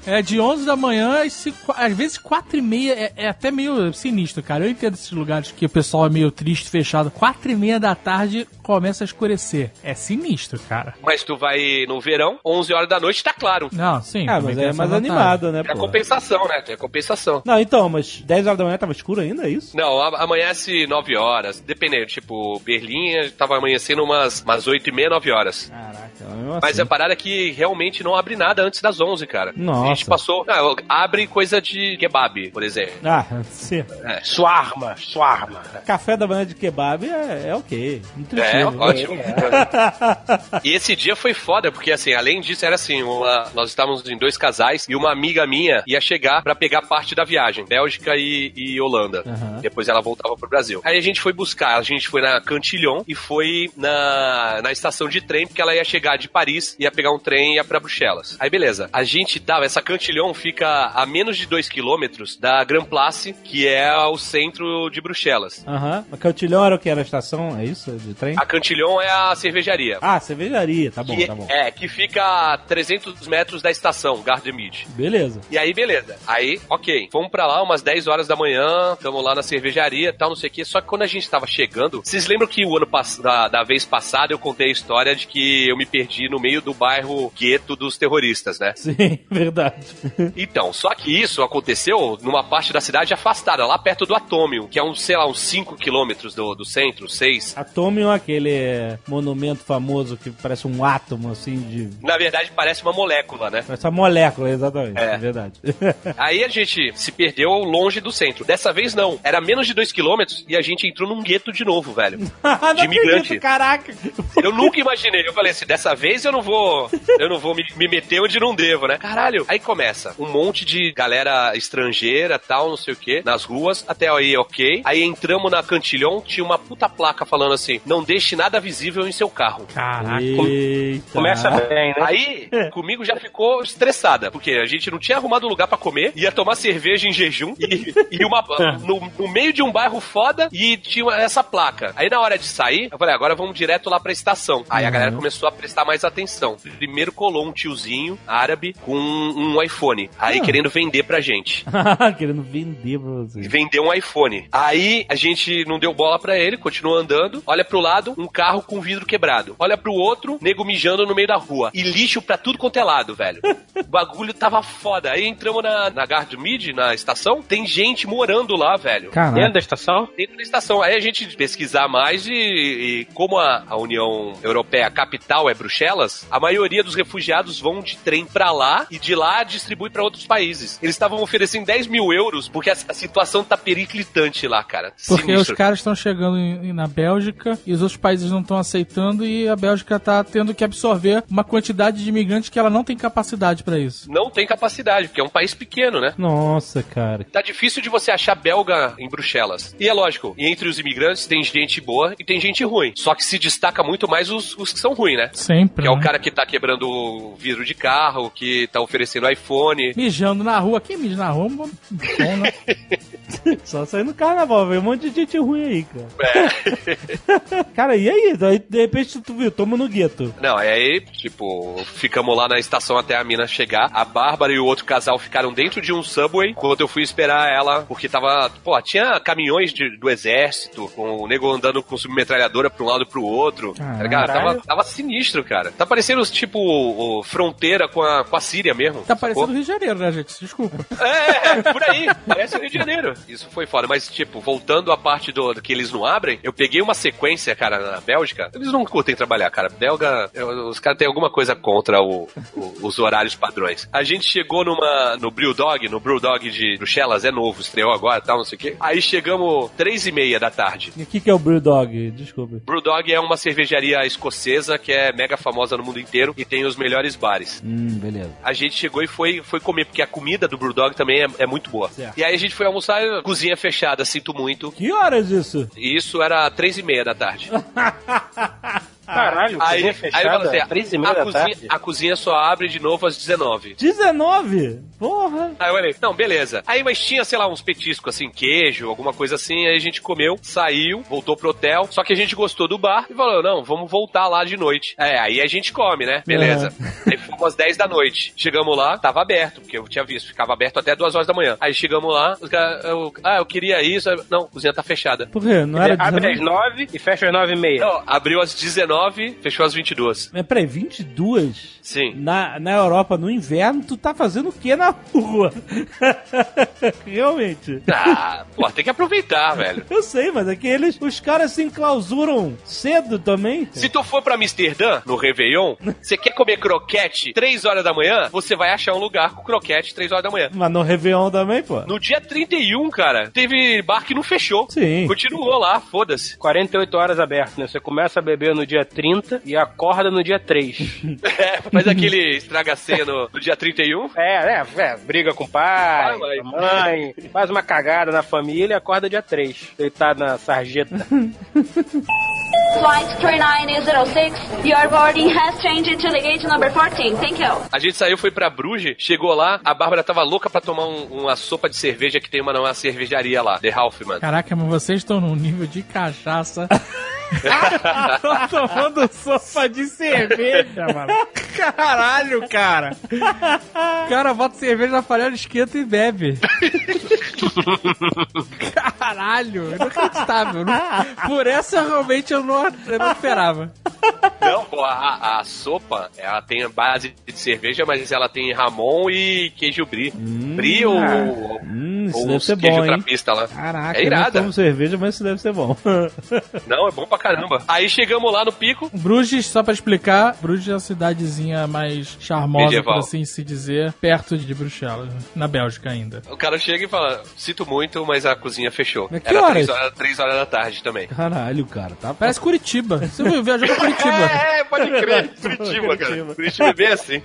É de 11 da manhã, às às vezes 4 e meia, é, é até meio sinistro, cara. Eu entendo esses lugares que o pessoal é meio triste, fechado. 4 e meia da tarde começa a escurecer. É sinistro, cara. Mas tu vai no verão, 11 horas da noite, tá claro. Não, sim. Ah, mas é mais vantagem. animado, né, É compensação, né? A compensação. Não, então, mas 10 horas da manhã tava escuro ainda, é isso? Não, amanhece 9 horas, dependendo, tipo, Berlim tava amanhecendo umas, umas 8 e meia, 9 horas. Caraca, mesmo Mas assim. a parada é que realmente não abre nada antes das 11, cara. Nossa. A gente passou... Ah, abre coisa de kebab, por exemplo. Ah, sim. Suarma, suarma. Café da manhã de kebab é, é ok. É, Nutritivo. ótimo. (laughs) E esse dia foi foda, porque assim, além disso, era assim, uma- nós estávamos em dois casais e uma amiga minha ia chegar pra pegar parte da viagem, Bélgica e, e Holanda. Aham. Depois ela voltava pro Brasil. Aí a gente foi buscar, a gente foi na Cantillon e foi na, na estação de trem, porque ela ia chegar de Paris, ia pegar um trem e ia pra Bruxelas. Aí beleza, a gente tava, essa Cantillon fica a menos de 2 quilômetros da Grand Place, que é o centro de Bruxelas. Aham. Mas Cantilhão era o que? Era a estação? É isso? De trem? A Cantillon é a cervejaria. Ah, cervejaria. Tá bom, que, tá bom. É, que fica a 300 metros da estação, Garde Mid. Beleza. E aí, beleza. Aí, ok. Fomos pra lá umas 10 horas da manhã, tamo lá na cervejaria e tal, não sei o quê. Só que quando a gente tava chegando, vocês lembram que o ano da, da vez passada eu contei a história de que eu me perdi no meio do bairro gueto dos terroristas, né? Sim, (laughs) verdade. Então, só que isso aconteceu numa parte da cidade afastada, lá perto do Atômio, que é uns, sei lá, uns 5 quilômetros do, do centro, 6. Atomium é aquele monumento famoso que parece um átomo, assim, de... Na verdade, parece uma molécula, né? Parece uma molécula, exatamente. É, É. verdade. (laughs) Aí a gente se perdeu longe do centro. Dessa vez não. Era menos de 2 quilômetros e a gente entrou num gueto de novo, velho. (laughs) De imigrante. caraca. Eu nunca imaginei. Eu falei assim, dessa vez eu não vou. Eu não vou me, me meter onde não devo, né? Caralho. Aí começa um monte de galera estrangeira, tal, não sei o quê, nas ruas. Até aí, ok. Aí entramos na Cantilhon, tinha uma puta placa falando assim: não deixe nada visível em seu carro. Caraca. Eita. Começa bem, né? Aí, comigo já ficou estressada, porque a gente não tinha arrumado lugar pra comer, ia tomar cerveja em jejum e, e uma, (laughs) no, no meio de um bairro foda e tinha essa placa. Aí na hora de sair, eu falei, agora vamos direto lá pra estação. Aí a galera começou a prestar mais atenção. Primeiro colou um tiozinho árabe com um iPhone, aí Ah. querendo vender pra gente. (laughs) Querendo vender pra você. Vendeu um iPhone. Aí a gente não deu bola pra ele, continuou andando. Olha pro lado, um carro com vidro quebrado. Olha pro outro, nego mijando no meio da rua. E lixo pra tudo quanto é lado, velho. O bagulho tava foda. Aí entramos na, na Guard Mid, na estação. Tem gente morando lá, velho. Caraca. Dentro da estação? Dentro da estação. Aí a gente pesquisar mais e, e como a, a União Europeia, a capital é Bruxelas, a maioria dos refugiados vão de trem pra lá e de lá distribui pra outros países. Eles estavam oferecendo 10 mil euros porque a, a situação tá periclitante lá, cara. Porque Sinistro. os caras estão chegando em- na Bélgica e os outros países não estão aceitando e a Bélgica tá tendo que absorver uma quantidade de imigrantes que ela não tem capacidade pra isso. Não tem capacidade, porque é um país pequeno, né? Nossa, cara. Tá difícil de você achar belga em Bruxelas. E é lógico, e entre os imigrantes tem gente boa e tem gente ruim. Só que se destaca muito mais os, os que são ruins, né? Sempre. Que é o né? cara que tá quebrando o vidro de carro, que tá oferecendo iPhone. Mijando na rua. Quem mija na rua? Bom, bom, né? (laughs) Só sair no carnaval, veio um monte de gente ruim aí, cara. É. (laughs) Cara, e aí? Daí, de repente, tu viu, toma no gueto. Não, aí, tipo, ficamos lá na estação até a mina chegar. A Bárbara e o outro casal ficaram dentro de um subway quando eu fui esperar ela, porque tava. Pô, tinha caminhões de- do exército, com o nego andando com submetralhadora pra um lado e pro outro. Tá ligado? Tava, tava sinistro, cara. Tá parecendo, tipo, o- fronteira com a, com a Síria mesmo. Tá parecendo Rio de Janeiro, né, gente? Desculpa. É, é, por aí. Parece o Rio de Janeiro. Isso foi foda. Mas, tipo, voltando à parte do, do que eles não abrem, eu peguei uma sequência, cara, na Bélgica. Eles não curtem trabalhar, cara. Belga, os caras têm alguma coisa contra o- o- os horários padrões. A gente chegou numa, no Brewdog, no Brewdog de Bruxelas, é novo, estreou agora e tal, não sei o quê. Aí chegamos três e meia da tarde. E o que, que é o Brewdog? Desculpa. Brewdog é uma cervejaria escocesa que é mega famosa no mundo inteiro e tem os melhores bares. Hum, beleza. a gente chegou e foi, foi comer, porque a comida do Brewdog também é, é muito boa. Certo. E aí a gente foi almoçar, cozinha fechada, sinto muito. Que horas isso? E isso era três e meia da tarde. (laughs) Caralho, aí, aí fechada, eu falei assim, a, da cozinha, a cozinha só abre de novo às 19. 19? Porra. Aí eu falei, não, beleza. Aí, mas tinha, sei lá, uns petiscos assim, queijo, alguma coisa assim. Aí a gente comeu, saiu, voltou pro hotel. Só que a gente gostou do bar e falou, não, vamos voltar lá de noite. É, aí a gente come, né? Beleza. Aí fomos às 10 da noite. Chegamos lá, tava aberto, porque eu tinha visto, ficava aberto até 2 horas da manhã. Aí chegamos lá, os caras, eu, ah, eu queria isso. Aí, Não, a cozinha tá fechada. Por quê? Não era Abre 19? às nove e fecha às nove e meia. Não, abriu às 19, fechou às 22. Mas peraí, 22? Sim. Na, na Europa, no inverno, tu tá fazendo o que na rua? (laughs) Realmente. Ah, pô, tem que aproveitar, velho. Eu sei, mas é que eles, os caras se enclausuram cedo também. Se tu for pra Amsterdã, no Réveillon, você quer comer croquete 3 horas da manhã, você vai achar um lugar com croquete 3 horas da manhã. Mas no Réveillon também, pô. No dia 31, cara, teve bar que não fechou. Sim. Continuou lá, foda-se. 48 horas aberto, né? Você começa a beber no dia 30 e acorda no dia 3. (laughs) É, faz aquele estraga-ceia no, no dia 31. é, é, é, briga com o pai, com a mãe, faz uma cagada na família e acorda dia 3, deitado na sarjeta. (laughs) Flight 3906, your boarding has changed to the gate number 14. Thank you. A gente saiu, foi pra Bruges, chegou lá, a Bárbara tava louca pra tomar um- uma sopa de cerveja que tem uma, uma cervejaria lá, The Halfman. Caraca, mas vocês estão num nível de cachaça. (laughs) (laughs) Tô tomando sopa de cerveja, mano. Caralho, cara. Cara bota cerveja na panela, esquenta e bebe. Caralho, inacreditável. Não- Por essa realmente eu não, eu não esperava. Não, pô, a, a sopa, ela tem a base de cerveja, mas ela tem ramon e queijo brie. brie ou, Hum, isso ou deve ser queijo bom, hein? trapista lá. Caraca, é eu não irada. tomo cerveja, mas isso deve ser bom. Não, é bom pra caramba. Aí chegamos lá no pico, Bruges, só pra explicar, Bruges é a cidadezinha mais charmosa, Medieval. por assim se dizer, perto de Bruxelas, na Bélgica ainda. o cara chega e fala: Sinto muito, mas a cozinha fechou. Mas que Era horas? três horas, três horas da tarde também. Caralho, cara, tá Parece Curitiba. Você viajou pra Curitiba. (laughs) É, pode crer. (laughs) Curitiba, cara. Curitiba é bem assim.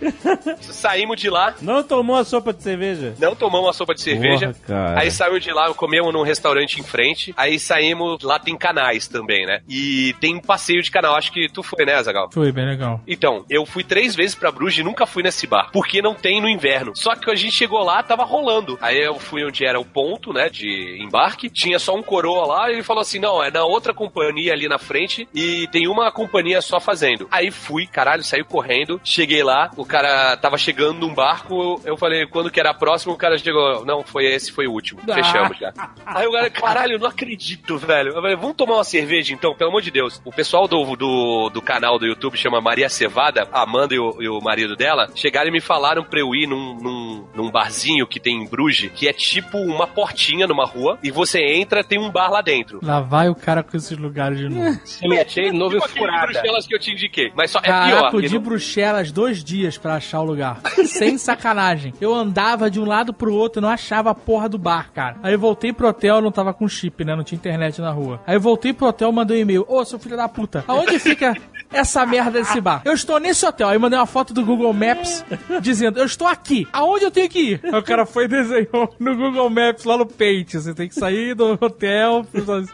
Saímos de lá, Não tomou a sopa de cerveja? não tomamos uma sopa de cerveja. Porra, cara. Aí saímos de lá, comemos num restaurante em frente. Aí saímos, lá tem canais também, né? E tem um passeio de canal. Acho que tu foi, né, Zagal? Foi bem legal. Então, eu fui três vezes pra Bruges e nunca fui nesse bar, porque não tem no inverno. Só que a gente chegou lá, tava rolando. Aí eu fui onde era o ponto, né, de embarque. Tinha só um coroa lá e ele falou assim: não, é na outra companhia ali na frente e tem uma companhia só fazendo. Aí fui, caralho, saí correndo. Cheguei lá, o cara tava chegando num barco. Eu falei, quando que era próximo, o cara chegou: não, foi esse, foi o último. Fechamos já. (laughs) Aí o cara, caralho, eu não acredito, velho. Eu falei, vamos tomar uma cerveja então, pelo amor de Deus. O pessoal do, do, do canal do YouTube chama Maria Cevada, a Amanda e o, e o marido dela, chegaram e me falaram pra eu ir num, num, num barzinho que tem em Bruges, que é tipo uma portinha numa rua, e você entra, tem um bar lá dentro. Lá vai o cara com esses lugares de novo. (laughs) Se meti novo Tipo e furada. Bruxelas que eu te indiquei. Mas só é Caraca, pior. eu de não- Bruxelas dois dias pra achar o lugar. (laughs) Sem sacanagem. Eu andava de um lado pro outro e não achava a porra do bar, cara. Aí eu voltei pro hotel, não tava com chip, né? Não tinha internet na rua. Aí eu voltei pro hotel, mandei um e-mail. Ô, seu filho da puta, aonde fica essa merda desse bar? Eu estou nesse hotel. Aí eu mandei uma foto do Google Maps dizendo, eu estou aqui. Aonde eu tenho que ir? Aí o cara foi e desenhou no Google Maps lá no Paint. Você tem que sair do hotel,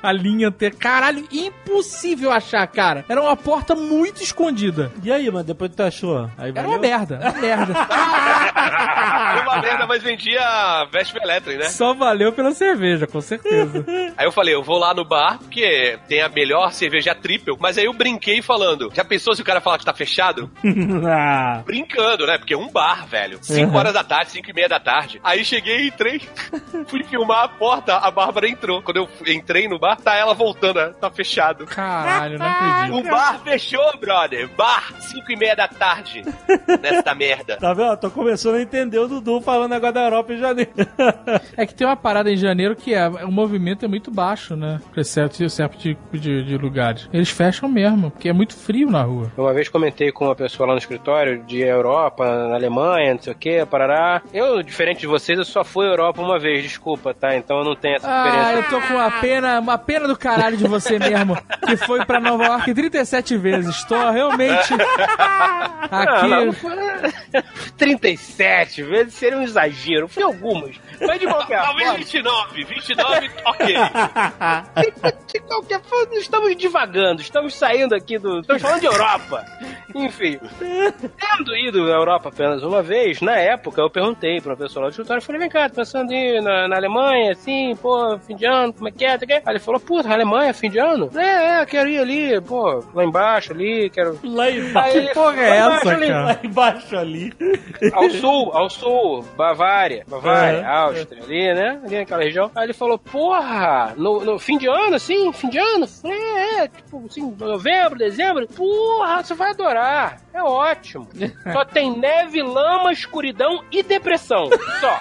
a linha ter. Caralho, impossível achar, cara. Era uma porta muito escondida. E aí, mano, depois tu achou? Aí Era uma merda, uma merda. Foi (laughs) uma merda, mas vendia Vespa Electric, né? Só valeu pela cerveja, com certeza. (laughs) Aí eu falei, eu vou lá no bar, porque tem a melhor cerveja triple. Mas aí eu brinquei falando, já pensou se o cara falar que tá fechado? (laughs) ah, Brincando, né? Porque é um bar, velho. 5 Uhum. horas da tarde, 5 e meia da tarde. Aí cheguei, entrei, (laughs) fui filmar a porta, a Bárbara entrou. Quando eu entrei no bar, tá ela voltando, né? tá fechado. Caralho, não acredito. O bar fechou, brother. Bar, 5 e meia da tarde. (laughs) Nesta merda. tá vendo? Tô começando a entender o Dudu falando agora da Europa em janeiro. É que tem uma parada em janeiro que é, o movimento é muito baixo, né? Pra certo, certo tipo de, de lugares. Eles fecham mesmo, porque é muito frio na rua. Uma vez comentei com uma pessoa lá no escritório de Europa, na Alemanha, não sei o que, parará. Eu, diferente de vocês, eu só fui à Europa uma vez, desculpa, tá? Então eu não tenho essa Ah, experiência. eu tô com uma pena, uma pena do caralho de você mesmo, que foi pra Nova York 37 vezes. Tô realmente (laughs) Ah, não, aqui. foi- (laughs) 37 vezes seria um exagero. Fui algumas. Mas de qualquer Talvez forma. 29. 29, ok. (laughs) De qualquer forma, estamos divagando, estamos saindo aqui do. Estamos falando de Europa. Enfim. Tendo ido à Europa apenas uma vez, na época eu perguntei uma pessoa lá do escritório, eu falei, vem cá, tô pensando em ir na, na Alemanha, assim, pô, fim de ano, como é que é? Tá? Aí ele falou, puta, Alemanha, fim de ano? É, é, quero ir ali, pô, lá embaixo ali, quero. Lá embaixo. Aí, Que porra é essa, ali. cara? Lá embaixo ali. Ao sul, ao sul, Bavária, Bavária, Uhum. Áustria, ali, né? Ali naquela região. Aí ele falou, porra, no, no fim de ano, assim, fim de ano? É, é, tipo, assim, novembro, dezembro. Porra, você vai adorar. É ótimo. (laughs) Só tem neve, lama, escuridão e depressão. Só.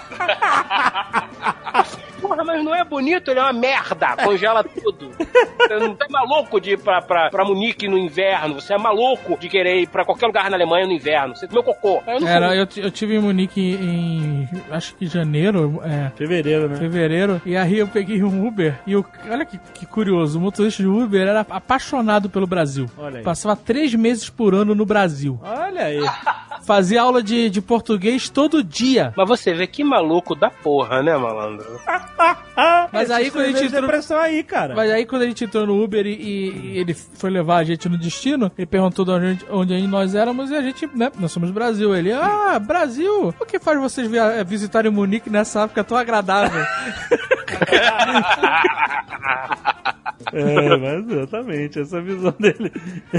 (laughs) Porra, mas não é bonito, ele é uma merda, congela tudo. Você não tá maluco de ir pra, pra, pra Munique no inverno, você é maluco de querer ir pra qualquer lugar na Alemanha no inverno. Você comeu cocô. Eu não Era, eu, eu tive em Munique em, acho que janeiro, é, Fevereiro, né? fevereiro, e aí eu peguei um Uber, e eu, olha que, que curioso, o motorista de Uber era apaixonado pelo Brasil. Olha aí. Passava três meses por ano no Brasil. Olha aí. (laughs) Fazia aula de, de português todo dia. Mas você vê que maluco da porra, né, malandro? (laughs) Mas aí quando a gente entrou- depressão aí, cara. Mas aí quando a gente entrou no Uber e, e ele foi levar a gente no destino, ele perguntou de onde, a gente- onde nós éramos e a gente, né, nós somos do Brasil. Ele, ah, Brasil, o que faz vocês via- visitarem Munique nessa época tão agradável? (laughs) (laughs) É, mas exatamente, essa visão dele.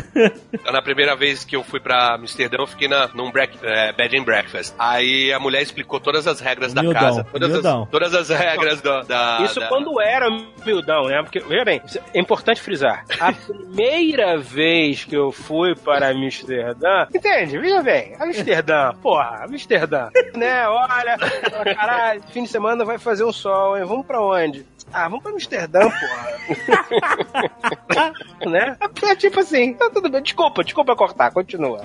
(laughs) Na primeira vez que eu fui pra Amsterdã, eu fiquei na, num break, é, bed and breakfast. Aí a mulher explicou todas as regras da casa. Todas as, todas as regras da, da- Isso da- quando era humildão, né? Porque, veja bem, é importante frisar. A (laughs) primeira vez que eu fui para Amsterdã, entende? Veja bem, Amsterdã, porra, Amsterdã. Né, olha, caralho, fim de semana vai fazer um sol, hein? Vamos pra onde? Ah, vamos pra Amsterdã, porra. (laughs) né? É tipo assim, tá tudo bem. Desculpa, desculpa cortar, continua.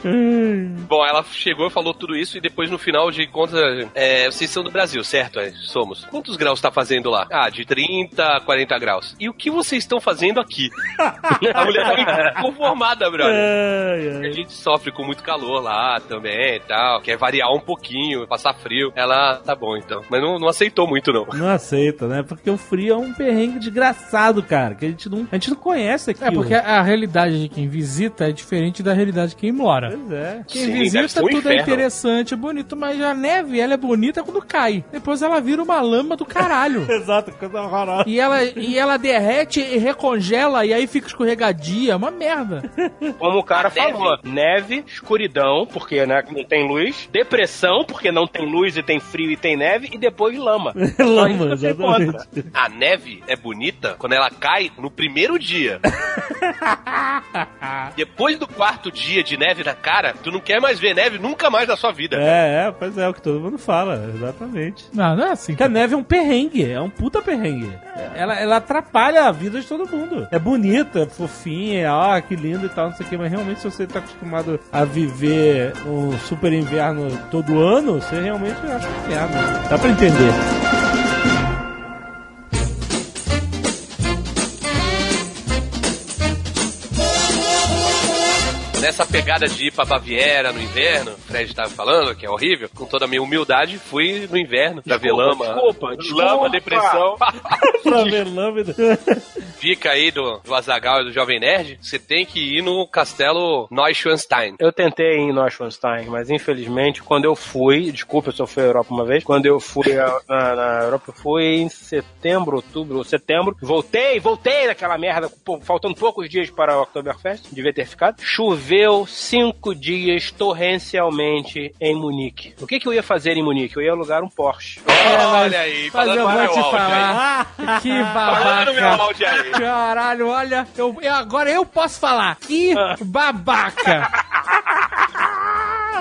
Bom, ela chegou e falou tudo isso e depois no final de contas, é, vocês são do Brasil, certo? É, somos. Quantos graus tá fazendo lá? Ah, de 30 a 40 graus. E o que vocês estão fazendo aqui? (laughs) a mulher tá conformada, brother. Ai, A gente sofre com muito calor lá também e tal. Quer variar um pouquinho, passar frio. Ela, tá bom então. Mas não, não aceitou muito, não. Não aceita, né? Porque o frio é um perrengue desgraçado, cara. Que a gente não, a gente não conhece aqui. É porque a realidade de quem visita é diferente da realidade de quem mora. Pois é. Quem Sim, visita tudo é interessante, é bonito, mas a neve ela é bonita quando cai. Depois ela vira uma lama do caralho. (laughs) Exato, coisa horrorosa. E ela, e ela derrete e recongela e aí fica escorregadia, uma merda. Como o cara falou, neve, escuridão, porque né, não tem luz, depressão, porque não tem luz e tem frio e tem neve, e depois lama. (laughs) Lama, exatamente. A neve é bonita quando ela cai no primeiro dia. (laughs) Depois do quarto dia de neve na cara, tu não quer mais ver neve nunca mais na sua vida. É, é, pois é, o que todo mundo fala, exatamente. Não, não é assim. Porque a neve é um perrengue, é um puta perrengue. Ela, ela atrapalha a vida de todo mundo. É bonita, é fofinha, ó, que lindo e tal, não sei o que, mas realmente se você tá acostumado a viver um super inverno todo ano, você realmente acha que é, Dá pra entender. Nessa pegada de ir pra Baviera no inverno, o Fred tava falando, que é horrível, com toda a minha humildade, fui no inverno pra ver lama. Desculpa, desculpa. Lama, depressão. (laughs) pra ver lâmina. Dica (laughs) aí do, do Azagal e do Jovem Nerd, você tem que ir no castelo Neuschwanstein. Eu tentei ir em Neuschwanstein, mas infelizmente, quando eu fui, desculpa, eu só fui à Europa uma vez, quando eu fui a- (laughs) na, na Europa, eu fui em setembro, outubro, setembro, voltei, voltei daquela merda, pô, faltando poucos dias para o Oktoberfest, devia ter ficado, choveu cinco dias torrencialmente em Munique. O que que eu ia fazer em Munique? Eu ia alugar um Porsche. Olha aí, Mas eu vou te aí. falar. (laughs) Que Falando meu babaca. aí. Caralho, olha, eu, eu- agora eu posso falar. Que babaca. (laughs)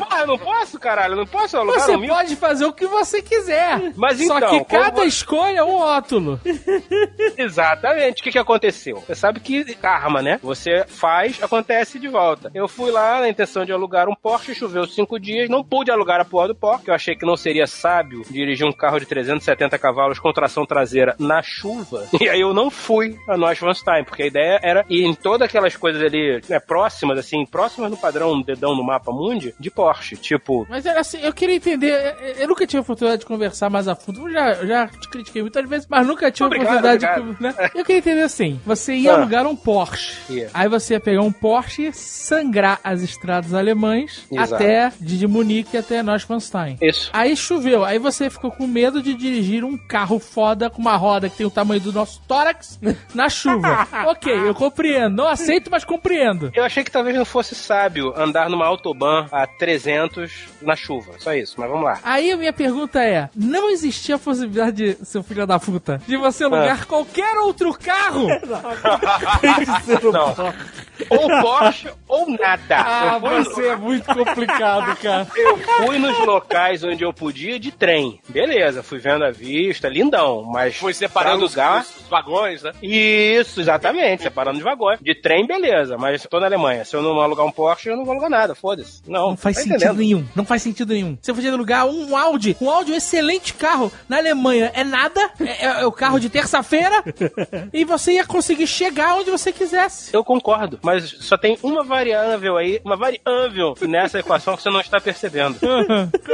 Ah, eu não posso, caralho, eu não posso alugar Você um pode fazer o que você quiser. Mas Só então, que cada escolha é um rótulo. (laughs) Exatamente. O que, que aconteceu? Você sabe que karma, né? Você faz, acontece de volta. Eu fui lá na intenção de alugar um Porsche, choveu cinco dias, não pude alugar a porra do Porsche, eu achei que não seria sábio dirigir um carro de 370 cavalos com tração traseira na chuva. (laughs) E aí eu não fui a Neuschwanstein, porque a ideia era ir em todas aquelas coisas ali, né, próximas, assim, próximas no padrão, dedão no mapa mundi, de Porsche. Tipo, Mas era assim, eu queria entender. eu- Eu nunca tive a oportunidade de conversar mais a fundo. Eu já, eu já te critiquei muitas vezes, mas nunca tive a oportunidade obrigado. de. Né? (laughs) Eu queria entender assim: você ia Ah. alugar um Porsche. Ia. Aí você ia pegar um Porsche e sangrar as estradas alemães Exato. até de, de Munique até Neuschwanstein. isso. Aí choveu, aí você ficou com medo de dirigir um carro foda com uma roda que tem o tamanho do nosso tórax na chuva. (laughs) ok, eu compreendo. Não aceito, mas compreendo. Eu achei que talvez não fosse sábio andar numa autobahn a 300 na chuva. Só isso, mas vamos lá. Aí a minha pergunta é: não existia a possibilidade, seu filho da puta, de você alugar qualquer outro carro? (laughs) Não. Ou Porsche ou nada. Ah, você é muito complicado, cara. (laughs) eu fui nos locais onde eu podia de trem. Beleza, fui vendo a vista, lindão. Mas Foi separando os, pra alugar... os vagões, né? Isso, exatamente, separando de vagões. De trem, beleza, mas eu tô na Alemanha. Se eu não alugar um Porsche, eu não vou alugar nada, foda-se. Não, Não faz tá sentido entendendo? nenhum. Não faz sentido nenhum. Você podia alugar um Audi, um Audi, um excelente carro na Alemanha. É nada, é, é- é o carro de terça-feira, (laughs) e você ia conseguir chegar onde você quisesse. Eu concordo, mas só tem uma variável aí, uma variável nessa equação que você não está percebendo. (laughs)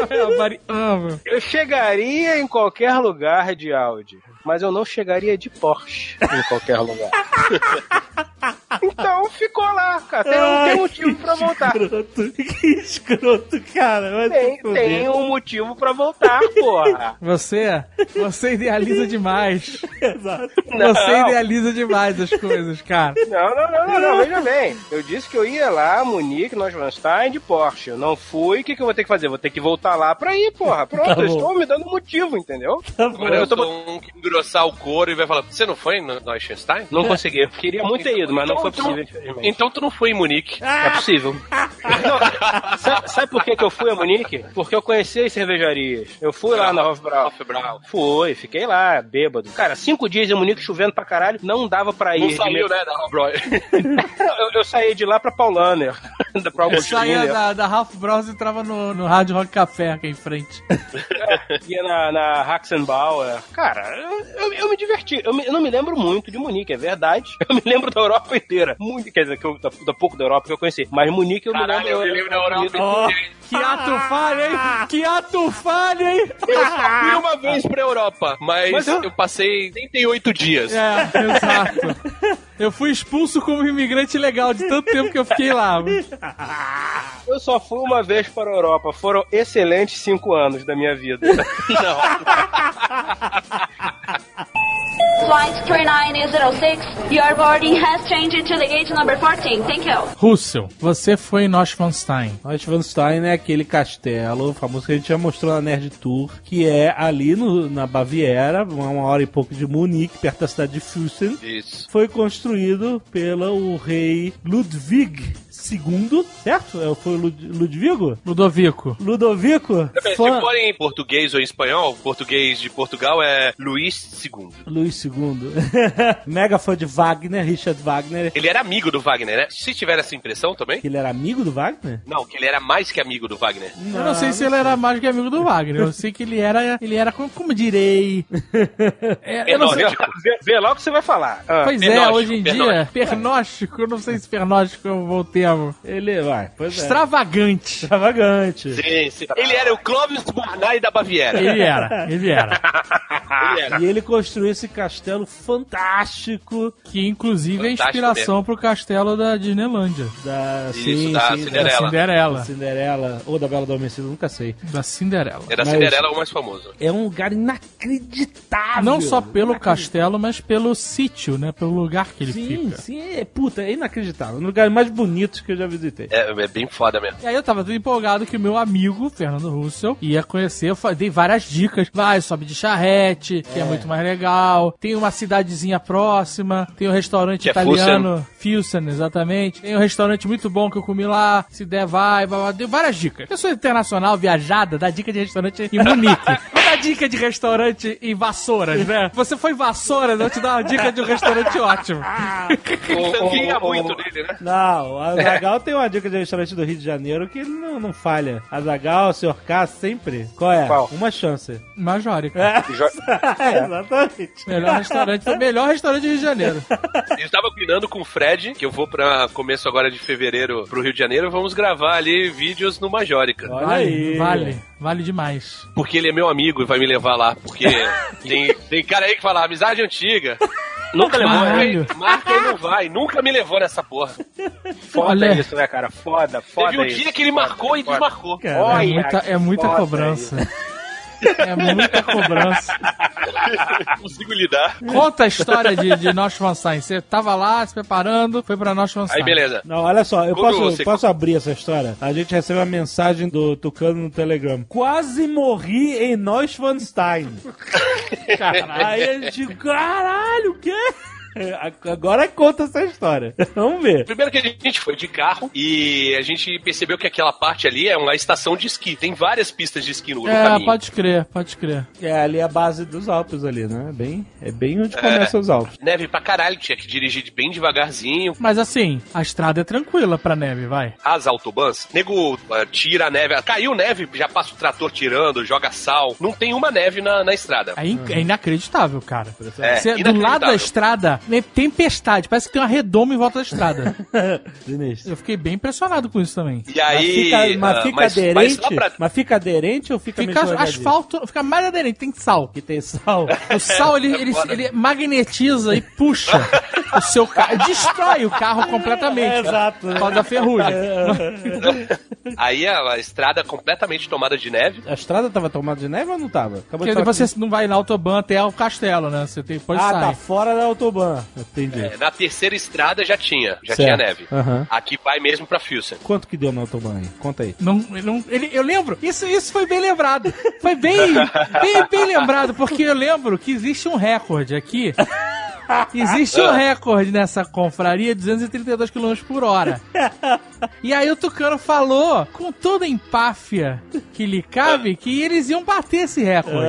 É a variável. Eu chegaria em qualquer lugar de Audi, mas eu não chegaria de Porsche em qualquer lugar. (laughs) então ficou lá, cara. Tem, um- tem um motivo pra voltar. Escroto. (laughs) Que escroto, cara. Tem, tem um motivo pra voltar, porra. Você, você idealiza demais. (laughs) Exato. Não. Você idealiza demais as coisas, cara. Não, não, não, não, não, veja bem. Eu disse que eu ia lá, Munique, Neuschwanstein, de Porsche. Eu não fui, o que, que eu vou ter que fazer? Vou ter que voltar lá pra ir, porra. Pronto, Tá eu bom. estou me dando motivo, entendeu? Agora eu Eu tô- um engrossar o couro e vai falar, você não foi no Neuschwanstein? Não consegui. Queria muito ter ido, mas não Então- foi então- possível, infelizmente. Então tu não foi em Munique. É possível. (laughs) Não, sabe, sabe por que, que eu fui a Munique? Porque eu conheci as cervejarias. Eu fui lá na Hofbrau. Hofbrau. Fui, fiquei lá, bêbado. Cara, cinco dias em Munique chovendo pra caralho, não dava pra ir. Não saiu, né, da Hofbräu. (laughs) Não, eu, eu saí de lá pra Paulaner. (laughs) da pra Eu saía da, da Ralph Bros e entrava no, no Rádio Rock Café aqui em frente. Ia na, na Haxenbauer. Cara, eu, eu, eu me diverti. Eu, me- eu não me lembro muito de Munique, é verdade. (laughs) Eu me lembro da Europa inteira. Muito, quer dizer, que eu, da, da pouco da Europa que eu conheci. Mas Munique eu Caralho, me eu lembro. me lembro da Europa. Ó. Que ato falha, hein? Que ato falha, hein? Eu só (laughs) fui uma vez pra Europa, mas, Mas eu- eu... passei 38 dias. É, exato. (laughs) Eu fui expulso como imigrante legal de tanto tempo que eu fiquei lá. (laughs) Eu só fui uma vez para a Europa. Foram excelentes cinco anos da minha vida. Não. (laughs) Flight 3906, your boarding has changed to the gate number 14. Thank you. Russell, você foi em Neuschwanstein. Neuschwanstein é aquele castelo famoso que a gente já mostrou na Nerd Tour, que é ali no- na Baviera, uma hora e pouco de Munique, perto da cidade de Füssen. Isso. Foi construído pelo rei Ludwig II, certo? É, Foi o Lud- Ludvigo? Ludovico. Ludovico? Se Fã- for em português ou em espanhol, português de Portugal é Luís II. Luís II. (laughs) Mega fã de Wagner, Richard Wagner. Ele era amigo do Wagner, né? Se tiver essa impressão também? Que ele era amigo do Wagner? Não, que ele era mais que amigo do Wagner. Eu não sei se ele era mais que amigo do Wagner. Eu sei que ele era, ele era como, como direi. (laughs) É, eu não sei. Vê, vê lá o que você vai falar. Ah, Pois é, hoje em dia, pernóstico. eu não sei se pernóstico é um bom termo. Ele, vai, pois é. Extravagante. Extravagante. Sim, sim. Ele era o Clovis Bornai da Baviera. Ele era, ele era. (laughs) Ele era. E ele construiu esse castelo fantástico Que inclusive é Fantástico inspiração pro castelo da Disneylândia. da, Isso, sim, da sim, Cinderela. Da Cinderela. da Cinderela ou da Bela Adormecida, nunca sei. Da Cinderela. Era a Mas- Cinderela o mais famoso. É um lugar inacreditável. Não só pelo castelo, mas pelo sítio, né? Pelo lugar que ele Sim, fica. sim, é, puta, é inacreditável. Um dos lugares mais bonitos que eu já visitei. É, é bem foda mesmo. E aí eu tava empolgado que o meu amigo, Fernando Russell, ia conhecer. Eu dei várias dicas. Vai, sobe de charrete, que é, muito mais legal. Tem uma cidadezinha próxima. Tem um restaurante Que é italiano. Fusen, exatamente. Tem um restaurante muito bom que eu comi lá. Se der, vai. blá, blá. Dei várias dicas. Eu sou internacional, viajada, dá dica de restaurante em Munique. (laughs) Não dá dica de restaurante em Vassouras, né? Você foi em Vassouras, eu te dar uma dica de um restaurante ótimo. (laughs) Confia muito nele, né? Não, a Zagal tem uma dica de restaurante do Rio de Janeiro que não, não falha. A Zagal, o Sr. K, sempre. Qual é? Qual? Uma chance. Majórica. É, Jo- (laughs) exatamente. Melhor restaurante, foi o melhor restaurante do Rio de Janeiro. (laughs) Eu estava combinando com o Fred, que eu vou pra começo agora de fevereiro pro Rio de Janeiro, vamos gravar ali vídeos no Majórica. Olha Vale, aí. vale, vale demais. Porque ele é meu amigo e vai me levar lá. Porque (laughs) tem, tem cara aí que fala, amizade antiga. (laughs) Nunca levou? Caralho. Marca e não vai. Nunca me levou nessa porra. Foda Olha. isso, né, cara? Foda, foda Teve um isso. dia que ele marcou e Foda. desmarcou. Cara, É Olha, muita, é muita cobrança. É muita cobrança. Não (laughs) consigo lidar. Conta a história de, de Neuschwanstein. Você tava lá se preparando, foi pra Neuschwanstein. Aí beleza. Não, olha só, eu Como posso, você- posso abrir essa história? A gente recebe uma mensagem do Tucano no Telegram. Quase morri em Neuschwanstein. (laughs) Aí a gente, caralho, o quê? (laughs) Agora conta essa história. (laughs) Vamos ver. Primeiro que a gente foi de carro e a gente percebeu que aquela parte ali é uma estação de esqui. Tem várias pistas de esqui no, É, caminho. pode crer, pode crer. É ali a base dos Alpes ali, né? É bem, é bem onde começam os Alpes. Neve pra caralho, tinha que dirigir bem devagarzinho. Mas assim, a estrada é tranquila pra neve, vai. As autobans, nego ah, tira a neve, caiu neve, já passa o trator tirando, joga sal. Não tem uma neve na, na estrada. É, in- é inacreditável, cara. É, Você- do inacreditável. lado da estrada, tempestade, parece que tem uma redoma em volta da estrada. (laughs) Eu fiquei bem impressionado com isso também. E aí. mas fica, mas ah, fica mas- mas aderente? lá pra- Mas fica aderente ou fica, Fica asfalto, fica mais aderente, tem sal. Que tem sal. O (laughs) sal, ele, ele, foda. ele magnetiza e puxa o seu carro, destrói o carro completamente. É, exato. Por causa da ferrugem. Aí a, a estrada completamente tomada de neve. A estrada tava tomada de neve ou não tava? Acabou Porque você que- não vai na autobahn até o castelo, né? Você tem, Ah, sai. tá fora da autobahn. Entendi. É, na terceira estrada já tinha, já Certo. tinha neve. Aham. Aqui vai mesmo pra Fusen. Quanto que deu na autobahn aí? Conta aí. Não, não, ele, eu lembro, isso, isso foi bem lembrado. Foi bem, bem, bem lembrado, porque eu lembro que existe um recorde aqui. Existe um recorde nessa confraria, 232 km por hora. E aí o Tucano falou, com toda a empáfia que lhe cabe, que eles iam bater esse recorde.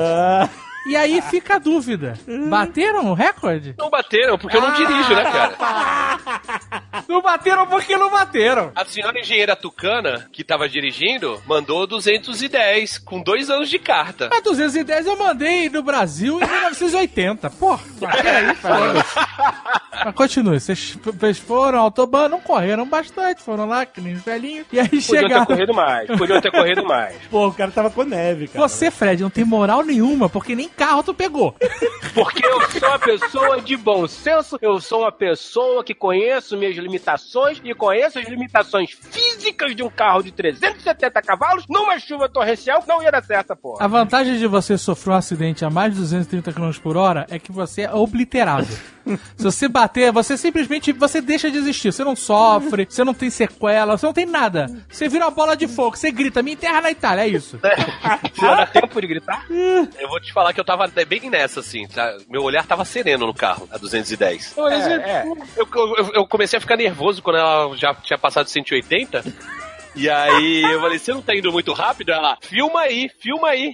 Ah, E aí fica a dúvida. Bateram o recorde? Não bateram, porque eu não dirijo, né, cara? (laughs) Não bateram porque não bateram. A senhora engenheira tucana, que tava dirigindo, mandou 210, com dois anos de carta. A 210 eu mandei no Brasil em 1980. Porra, mas peraí, (laughs) foda-se. Mas continue, vocês foram ao Autobahn, não correram bastante, foram lá, que nem os velhinhos, e aí Podiam ter chegaram. corrido mais, podiam ter corrido mais. (laughs) pô, o cara tava com neve, cara. Você, Fred, não tem moral nenhuma, porque nem carro tu pegou. Porque eu sou uma pessoa de bom senso, eu sou uma pessoa que conheço minhas limitações e conheço as limitações físicas de um carro de 370 cavalos numa chuva torrencial não ia dar certo, porra. A vantagem de você sofrer um acidente a mais de 230 km por hora é que você é obliterado. (laughs) Se você bater, você simplesmente você deixa de existir. Você não sofre, você não tem sequela, você não tem nada. Você vira uma bola de fogo, você grita, me enterra na Itália, é isso. Não dá tempo de gritar? (laughs) Eu vou te falar que eu tava bem nessa, assim. tá? Meu olhar tava sereno no carro, a 210. É, é. Eu, eu, eu comecei a ficar nervoso quando ela já tinha passado 180. E aí eu falei, você não tá indo muito rápido? Ela, filma aí, filma aí.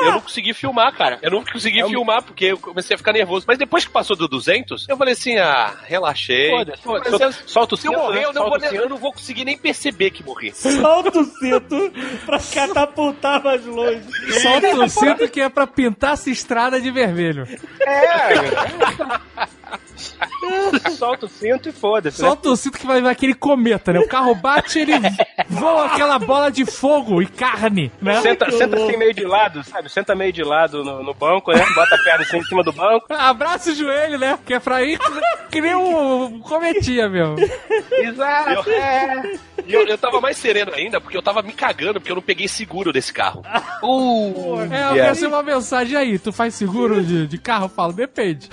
Eu não consegui filmar, cara. Eu não consegui filmar porque eu comecei a ficar nervoso. Mas depois que passou do 200, eu falei assim, ah, relaxei. Foda-se, Mas foda-se. eu- Solta o Se eu cinto, morrer, né? eu não, Solta vou, cinto. eu não vou conseguir nem perceber que morri. Solta o cinto pra catapultar mais longe. Solta o cinto que é pra pintar essa estrada de vermelho. É, (laughs) solta o cinto e foda-se. né? Solta o cinto que vai vai aquele cometa, né? O carro bate, ele voa aquela bola de fogo e carne, né? Senta, senta assim meio de lado, sabe? Senta meio de lado no, no banco, né? Bota a perna assim em cima do banco. Abraça o joelho, né? Que é pra ir que nem um cometinha mesmo. Exato. É. E eu, eu tava mais sereno ainda porque eu tava me cagando porque eu não peguei seguro desse carro. Uh, É, eu quero ser uma mensagem aí. Tu faz seguro de, de carro? Eu falo, depende.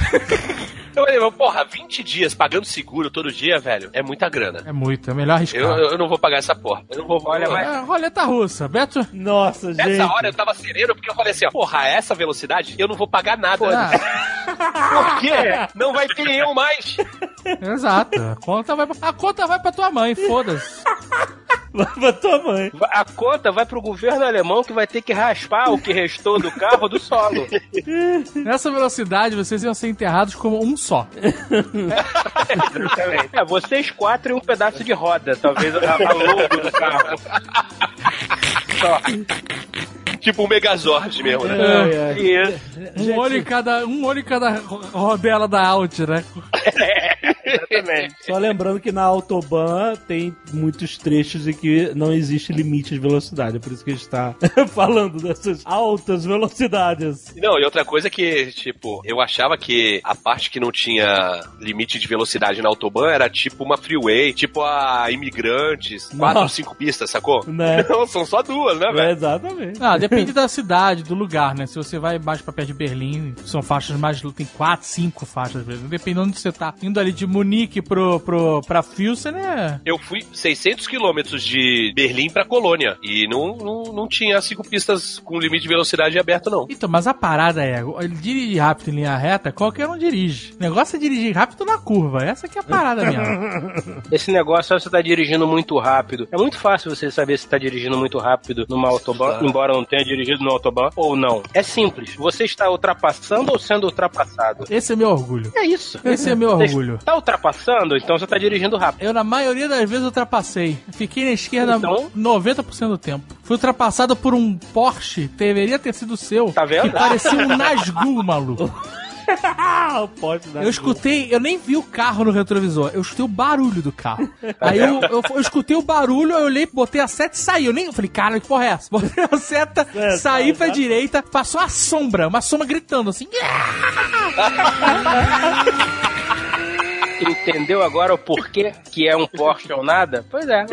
Eu falei, porra, 20 dias pagando seguro todo dia, velho, é muita grana. É muito, é melhor arriscar. Eu, eu não vou pagar essa porra. Eu não vou. Olha, mas- É, roleta russa. Beto, Nossa, gente. Nessa hora eu tava sereno porque eu falei assim, ó, porra, a essa velocidade eu não vou pagar nada. ah, (laughs) Por quê? Não vai ter eu mais. exato. A conta vai pra, a conta vai pra tua mãe, foda-se. (laughs) Vai pra tua mãe. A conta vai pro governo alemão que vai ter que raspar o que restou do carro do solo. Nessa velocidade, vocês iam ser enterrados como um só. É, vocês quatro e um pedaço de roda, talvez a, a logo do carro. Só. Tipo um Megazord mesmo, né? Ai, ai. Isso. Um olho em cada, um olho em cada ro- rodela da Alt, né? (laughs) Exatamente. Só lembrando que na Autobahn tem muitos trechos em que não existe limite de velocidade. É por isso que a gente tá (laughs) falando dessas altas velocidades. Não, e outra coisa que, tipo, eu achava que a parte que não tinha limite de velocidade na Autobahn era tipo uma freeway, tipo a Imigrantes, quatro ou cinco pistas, sacou? Né? (laughs) Não, são só duas, né, É, velho? exatamente. Ah, depende da cidade, do lugar, né? Se você vai mais pra perto de Berlim, são faixas mais. Tem quatro, cinco faixas. Dependendo de onde você tá. Indo ali de Munique pro, pro, pra Pilsen, né? Eu fui 600 quilômetros de Berlim pra Colônia e não, não, não tinha cinco pistas com limite de velocidade aberto, não. Então, mas a parada é, ele dirige rápido em linha reta, qualquer um dirige. O negócio é dirigir rápido na curva. Essa que é a parada mesmo. (laughs) Esse negócio, se você tá dirigindo muito rápido, é muito fácil você saber se tá dirigindo muito rápido numa autobahn, embora não tenha dirigido no autobahn, ou não. É simples. Você está ultrapassando ou sendo ultrapassado? Esse é meu orgulho. É isso. Esse é meu orgulho. Tá ultrapassando, então você tá dirigindo rápido. Eu, na maioria das vezes, ultrapassei. Fiquei na esquerda Então? 90% do tempo. Fui ultrapassado por um Porsche, deveria ter sido seu. Tá vendo? Que parecia um Nazgûl, maluco. (laughs) Eu escutei, eu nem vi o carro no retrovisor, eu escutei o barulho do carro. Aí eu, eu, eu escutei o barulho, eu olhei, botei a seta e saí. Eu nem eu falei, cara, que porra é essa? (laughs) Botei a seta, É, saí tá, pra tá. direita, passou a sombra, uma sombra gritando assim. (laughs) Entendeu agora o porquê que é um Porsche ou nada? Pois é.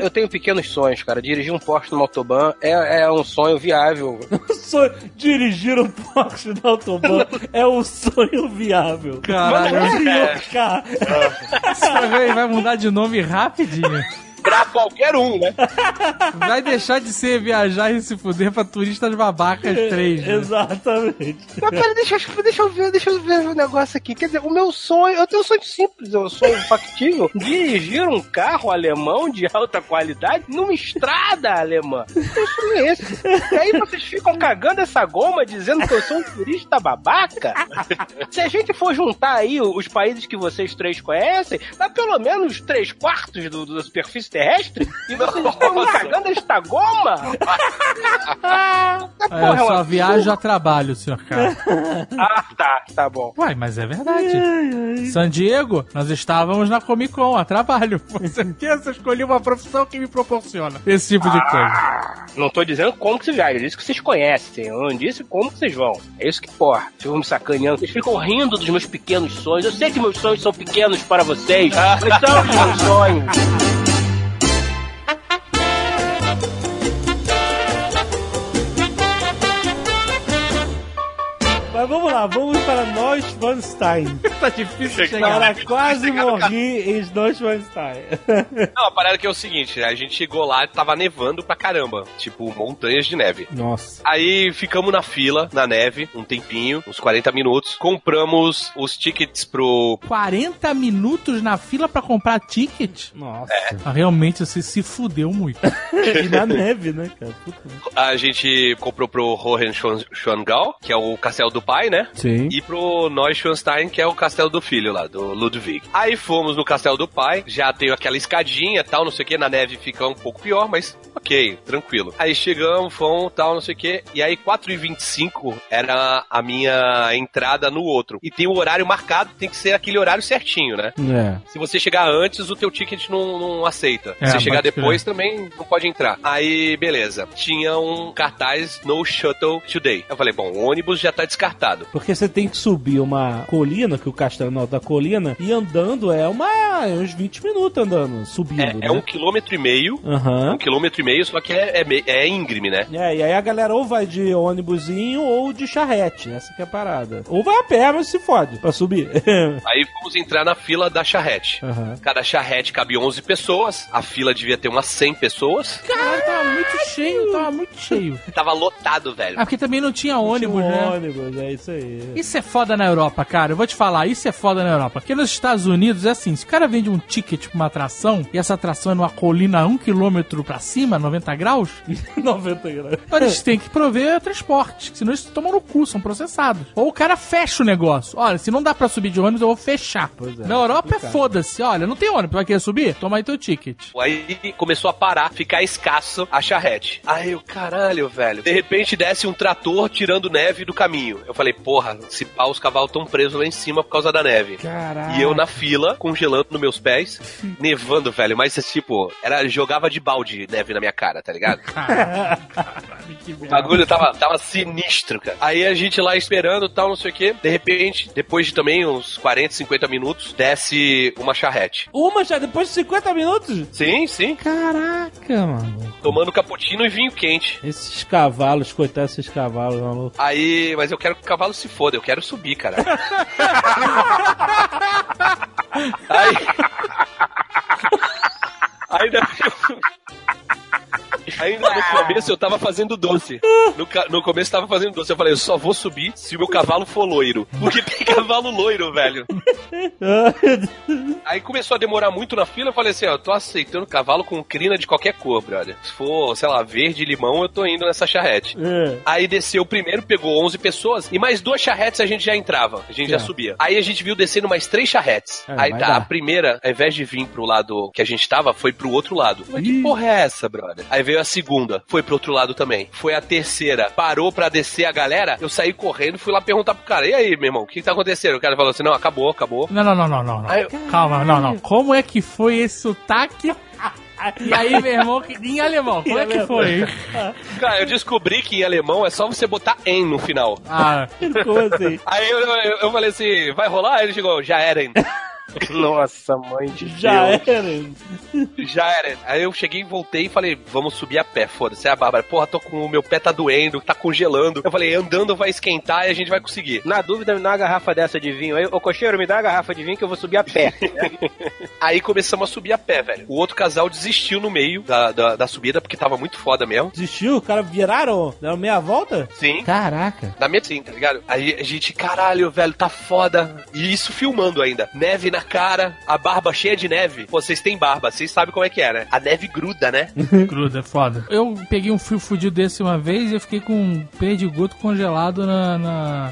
Eu tenho pequenos sonhos, cara. Dirigir um Porsche numa autobahn é, é um sonho viável. (laughs) Sonho- Dirigir um Porsche na Autobahn é um sonho viável. Caralho, esse programa aí vai mudar de nome rapidinho. Pra qualquer um, né? (laughs) Vai deixar de ser viajar e se fuder pra turistas babacas 3. Né? Exatamente. Mas pera, deixa, eu- deixa eu ver, deixa eu ver o negócio aqui. Quer dizer, o meu sonho, eu tenho um sonho simples, eu sonho factível. (laughs) Dirigir um carro alemão de alta qualidade numa estrada alemã. Que sonho é esse? E aí vocês ficam cagando essa goma dizendo que eu sou um turista babaca? Se a gente for juntar aí os países que vocês três conhecem, dá pelo menos três quartos do, da superfície terrestre e vocês estão me cagando desta goma? É, Porra, eu é só um viajo a trabalho, senhor cara. Ah, tá, tá bom. Uai, mas é verdade. San Diego, nós estávamos na Comic Con a trabalho. Com certeza eu escolhi uma profissão que me proporciona esse tipo de coisa. Não tô dizendo como que vocês viajam, eu disse que vocês conhecem. Eu não disse como que vocês vão. É isso que, porra, vocês vão me sacaneando. Vocês ficam rindo dos meus pequenos sonhos. Eu sei que meus sonhos são pequenos para vocês, mas são os meus sonhos. Vamos lá, vamos para Neuschwanstein. (laughs) Tá difícil Para quase chegar no morrer em Neuschwanstein. (laughs) Não, a parada que é o seguinte, a gente chegou lá e tava nevando pra caramba. Tipo, montanhas de neve. Nossa. Aí ficamos na fila, na neve, um tempinho, uns 40 minutos. Compramos os tickets pro. 40 minutos na fila pra comprar ticket? Nossa. Ah, realmente você se fudeu muito. (laughs) E na neve, né, cara? Puta. A gente comprou pro Hohenschwangau, que é o castelo do pai, né? Sim. E pro Neuschwanstein, que é o castelo do filho lá, do Ludwig. Aí fomos no castelo do pai, já tem aquela escadinha tal, não sei o que, na neve fica um pouco pior, mas ok, tranquilo. Aí chegamos, fomos tal, não sei o que, e aí 4h25 era a minha entrada no outro. E tem o horário marcado, tem que ser aquele horário certinho, né? É. Se você chegar antes, o teu ticket não, não aceita. É, Se você chegar depois, também não pode entrar. Aí, beleza. Tinha um cartaz no Shuttle Today. Eu falei, bom, o ônibus já tá descartado. Porque você tem que subir uma colina, que o castelo é no alto da colina, e andando é uma. é uns 20 minutos andando, subindo. É, né? é um quilômetro e meio. Aham. Um quilômetro e meio, só que é, é, é íngreme, né? É, e aí a galera ou vai de ônibusinho ou de charrete, essa que é a parada. Ou vai a pé, mas se fode pra subir. (laughs) Aí fomos entrar na fila da charrete. Aham. Cada charrete cabe 11 pessoas. A fila devia ter umas 100 pessoas. Caralho, tava muito cheio, tava muito cheio. Tava lotado, velho. Ah, porque também não tinha ônibus, Tinha um né? ônibus, é isso aí. Isso é foda na Europa, cara. Eu vou te falar, isso é foda na Europa. Porque nos Estados Unidos é assim: se o cara vende um ticket pra uma atração e essa atração é numa colina a um quilômetro pra cima, 90 graus, (laughs) 90 graus. eles têm que prover transporte. Senão eles tomam no cu, são processados. Ou o cara fecha o negócio. Olha, se não dá pra subir de ônibus, eu vou fechar. Pois é, na Europa é foda-se. Olha, não tem ônibus, vai querer subir? Toma aí teu ticket. Aí começou a parar, ficar escasso a charrete. Aí eu, caralho, velho. De repente desce um trator tirando neve do caminho. Eu falei, porra, se pá, os cavalos tão presos lá em cima por causa da neve. Caralho. E eu na fila, congelando nos meus pés, nevando, velho. Mas tipo, era, jogava de balde neve na minha cara, tá ligado? (laughs) Caralho, que O bagulho tava, tava sinistro, cara. Aí a gente lá esperando tal, não sei o que. De repente, depois de também uns 40, 50 minutos, desce uma charrete. Uma já depois de 50 minutos? Sim, sim. Caraca, mano. Tomando cappuccino e vinho quente. Esses cavalos, coitados desses cavalos, maluco. Aí, mas eu quero cavalo se foda, eu quero subir, cara. (laughs) Aí. (laughs) Ainda. Ainda no começo eu tava fazendo doce. No, no começo eu tava fazendo doce. Eu falei, eu só vou subir se o meu cavalo for loiro. Porque tem cavalo loiro, velho. Aí começou a demorar muito na fila. Eu falei assim: ó, eu tô aceitando cavalo com crina de qualquer cor, brother. Se for, sei lá, verde, limão, eu tô indo nessa charrete. É. Aí desceu o primeiro, pegou 11 pessoas e mais duas charretes a gente já entrava, a gente já subia. Aí a gente viu descendo mais três charretes. É, Aí tá, dar. a primeira, ao invés de vir pro lado que a gente tava, foi pro outro lado. Mas que porra é essa, brother? Aí veio a segunda, foi pro outro lado também. Foi a terceira, parou pra descer a galera, eu saí correndo, fui lá perguntar pro cara, e aí, meu irmão, o que, que tá acontecendo? O cara falou assim, não, acabou, acabou. Não, não, não, não, não. não. Aí eu- Calma, não, não. Como é que foi esse sotaque? (laughs) E aí, meu irmão, que- em alemão, como é que foi? (laughs) Cara, eu descobri que em alemão é só você botar em no final. Ah, Como assim? Aí eu, eu, eu falei assim, vai rolar? Aí ele chegou, já era, hein? (laughs) Nossa, mãe de Já Deus. era. Já era. Aí eu cheguei e voltei e falei, vamos subir a pé, foda-se. Aí a Bárbara, porra, tô com o meu pé tá doendo, tá congelando. Eu falei, andando vai esquentar e a gente vai conseguir. Na dúvida, me dá uma garrafa dessa de vinho aí. Ô, cocheiro, me dá uma garrafa de vinho que eu vou subir a pé. (laughs) Aí começamos a subir a pé, velho. O outro casal desistiu no meio da, da, da subida porque tava muito foda mesmo. Desistiu? Os caras viraram? Deram meia volta? Sim. Caraca. Na minha sim, tá ligado? Aí a gente, caralho, velho, tá foda. E isso filmando ainda. Neve na cara, a barba cheia de neve. Pô, vocês têm barba, vocês sabem como é que é, né? A neve gruda, né? (laughs) gruda, é foda. Eu peguei um fio fudido desse uma vez e eu fiquei com um perdigoto congelado na, na,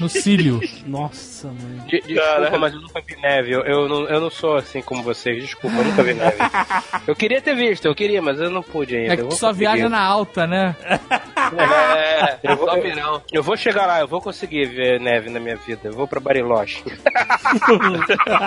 no cílio. (laughs) Nossa, mãe. De- desculpa, Cara. mas eu nunca vi neve. Eu, eu não, eu não sou assim como vocês. Desculpa, eu nunca vi neve. (laughs) Eu queria ter visto, eu queria, mas eu não pude ainda. É que tu só conseguir. viaja na alta, né? É, Eu vou, eu, eu vou chegar lá, eu vou conseguir ver neve na minha vida. Eu vou pra Bariloche.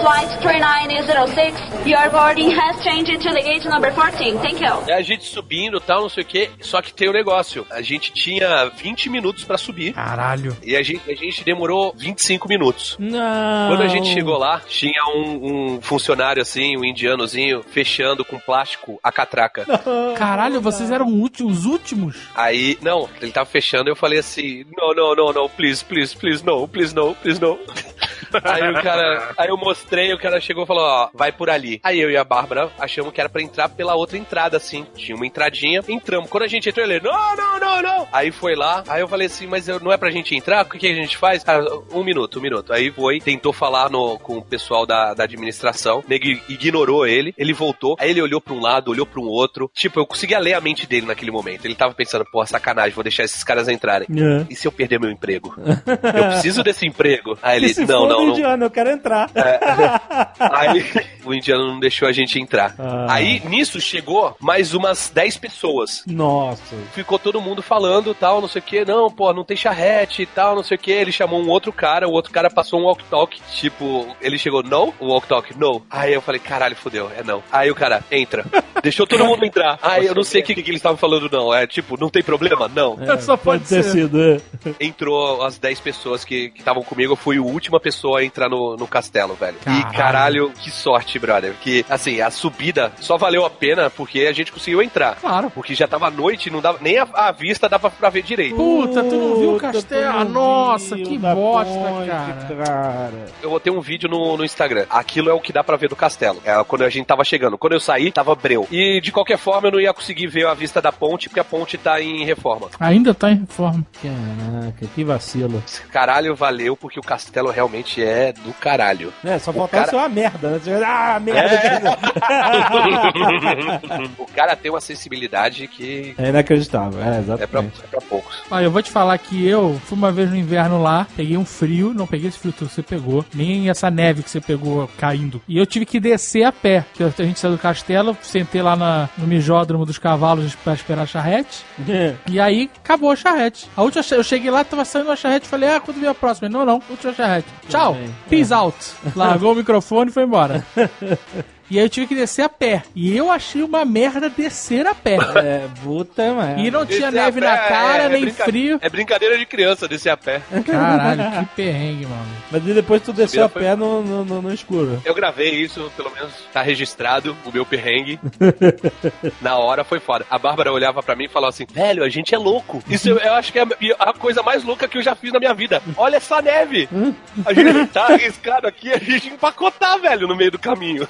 Flight 3906, your boarding has changed to the gate number 14. Thank you. É a gente subindo e tal, não sei o que. Só que tem o um negócio. A gente tinha 20 minutos pra subir. Caralho. E a gente, a gente demorou 25 minutos. Não. Quando a gente chegou lá, tinha um, um funcionário assim, um indianozinho, fechando com plástico a catraca. Caralho, vocês eram os últimos? Aí, não, ele tava fechando eu falei assim: não, não, não, não, please, please, please, no, please, no, please, no. Aí o cara, aí eu mostrei, o cara chegou e falou: ó, vai por ali. Aí eu e a Bárbara achamos que era pra entrar pela outra entrada, assim. Tinha uma entradinha, entramos. Quando a gente entrou, ele: não, não, não, não. Aí foi lá, aí eu falei assim: mas eu- não é pra gente entrar? O que, que a gente faz? Cara, um minuto, um minuto. Aí foi, tentou falar no, com o pessoal da, da administração, nego ignorou ele, ele voltou, aí ele olhou pra um lado, olhou pra um outro. Tipo, eu conseguia ler a mente dele naquele momento. Ele tava pensando, pô, sacanagem, vou deixar esses caras entrarem. É. E se eu perder meu emprego? Eu preciso desse emprego. Aí ele, não, for não, não. indiano, eu quero entrar. (laughs) Aí o indiano não deixou a gente entrar. Ah. Aí nisso chegou mais umas 10 pessoas. Nossa. Ficou todo mundo falando tal, não sei o que, não, pô, não tem charrete e tal, não sei o que. Ele chamou um outro cara, o outro cara passou um walk-talk, tipo, ele chegou, não? O walk-talk, não. Aí eu falei, caralho, fodeu, é não. Aí o cara, entra. Deixou todo mundo entrar. (laughs) Aí eu não sei o que, que eles estavam falando, não. É tipo, não tem problema? Não. Só pode ter ser. sido. é. entrou as 10 pessoas que estavam comigo, eu fui a última pessoa a entrar no, no castelo, velho. Caralho. E caralho, que sorte, brother. Que, assim, a subida só valeu a pena porque a gente conseguiu entrar. Claro. Porque já tava noite, não dava, nem a, a vista dava pra ver direito. Puta, tu não viu o castelo? não Nossa, que bosta, ponte, cara. cara. Eu botei um vídeo no, no Instagram. Aquilo é o que dá pra ver do castelo. É quando a gente tava chegando. Quando eu saí, tava breu. E de qualquer forma, eu não ia conseguir ver a vista da ponte, porque a ponte tá em reforma. Ainda tá em reforma. Caraca, que vacilo. Caralho, valeu, porque o castelo realmente é do caralho. É, só faltava cara- ser uma merda, né? Ah, merda. (laughs) o cara tem uma sensibilidade que É inacreditável, é, é pra, exatamente. é pra poucos. Olha, eu vou te falar que eu fui uma vez no inverno lá, peguei um frio, não peguei esse frio que você pegou, nem essa neve que você pegou caindo. E eu tive que descer a pé, que a gente saiu do castelo, sentei lá na- no mijódromo dos cavalos pra esperar a charrete, e aí acabou a charrete. A última, eu cheguei lá, tava saindo a charrete, falei, ah, quando vem a próxima? Ele, Não, não, última charrete. Tchau, bem. peace out. Largou o microfone e foi embora. (laughs) E aí eu tive que descer a pé. E eu achei uma merda descer a pé. (laughs) É, puta, mano. E não tinha Descer a neve na é- cara, é nem brinca- frio. É brincadeira de criança descer a pé. Caralho, que perrengue, mano. Mas depois tu desceu a foi- pé no, no, no- no escuro. Eu gravei isso, pelo menos tá registrado, o meu perrengue. (laughs) Na hora foi foda. A Bárbara olhava pra mim e falava assim: velho, a gente é louco. Isso eu, eu acho que é a, coisa mais louca que eu já fiz na minha vida. Olha essa neve. A gente tá arriscado aqui, a gente empacotar, velho, no meio do caminho.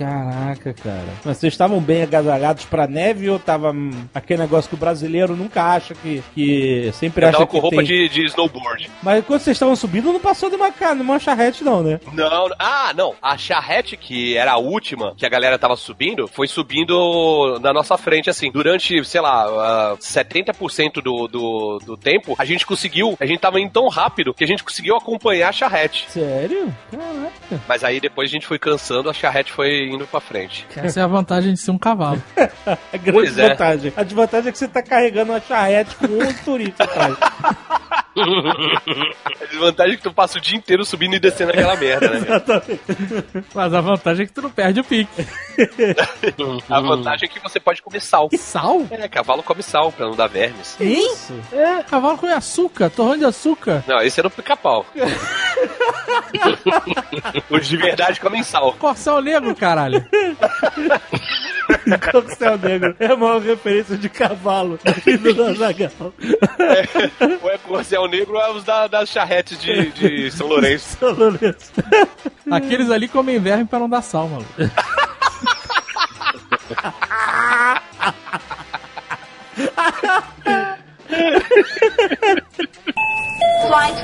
Caraca, cara. Mas vocês estavam bem agasalhados pra neve ou tava aquele negócio que o brasileiro nunca acha que. que sempre Eu acha tava que com roupa tem... de, de snowboard. Mas quando vocês estavam subindo, não passou de uma, de uma charrete, não, né? Não, ah, não. A charrete, que era a última que a galera tava subindo, foi subindo na nossa frente, assim. Durante, sei lá, ah, 70% do, do, do tempo, a gente conseguiu. A gente tava indo tão rápido que a gente conseguiu acompanhar a charrete. Sério? Caraca. Mas aí depois a gente foi cansando, a charrete foi indo pra frente. Essa é a vantagem de ser um cavalo. A (laughs) grande Pois é. vantagem. A desvantagem é que você tá carregando uma charrete com um turista atrás. (laughs) A desvantagem é que tu passa o dia inteiro subindo e descendo aquela merda, né? (laughs) Mas a vantagem é que tu não perde o pique. A vantagem é que você pode comer sal. Sal? É, cavalo come sal pra não dar vermes. Isso. É, cavalo com açúcar, torrão de açúcar. Não, esse é no pica-pau. (laughs) Os de verdade comem sal. Corcel negro, caralho. (laughs) Coquetel negro é a maior referência de cavalo do Azaghal. Ou é corcel negro ou é os da- das charretes de, de São Lourenço. (laughs) São Lourenço. Aqueles ali comem verme pra não dar sal, maluco. Flight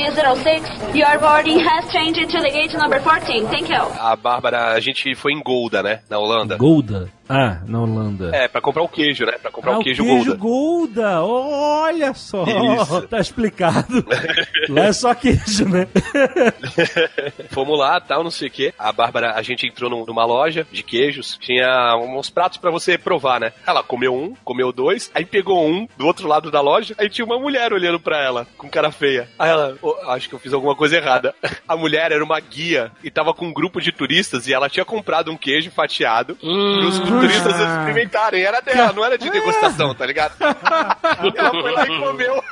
is 06. Your boarding has changed to the gate number 14. Thank you. A Bárbara, a gente foi em Golda, né? Na Holanda. Golda. Ah, na Holanda. É, pra comprar o queijo, né? Pra comprar Ah, o queijo, queijo Golda. Golda. Olha só. Isso. (laughs) Tá explicado. (laughs) Lá é só queijo, né? (laughs) Fomos lá, tal, não sei o quê. A Bárbara, a gente entrou num- numa loja de queijos, tinha uns pratos pra você provar, né? Ela comeu um, comeu dois, aí pegou um do outro lado da loja, aí tinha uma mulher olhando pra ela, com cara feia. Aí ela, "Ô, acho que eu fiz alguma coisa errada. A mulher era uma guia e tava com um grupo de turistas e ela tinha comprado um queijo fatiado pros turistas experimentarem. Era dela, não era de degustação, tá ligado? ela foi lá e comeu.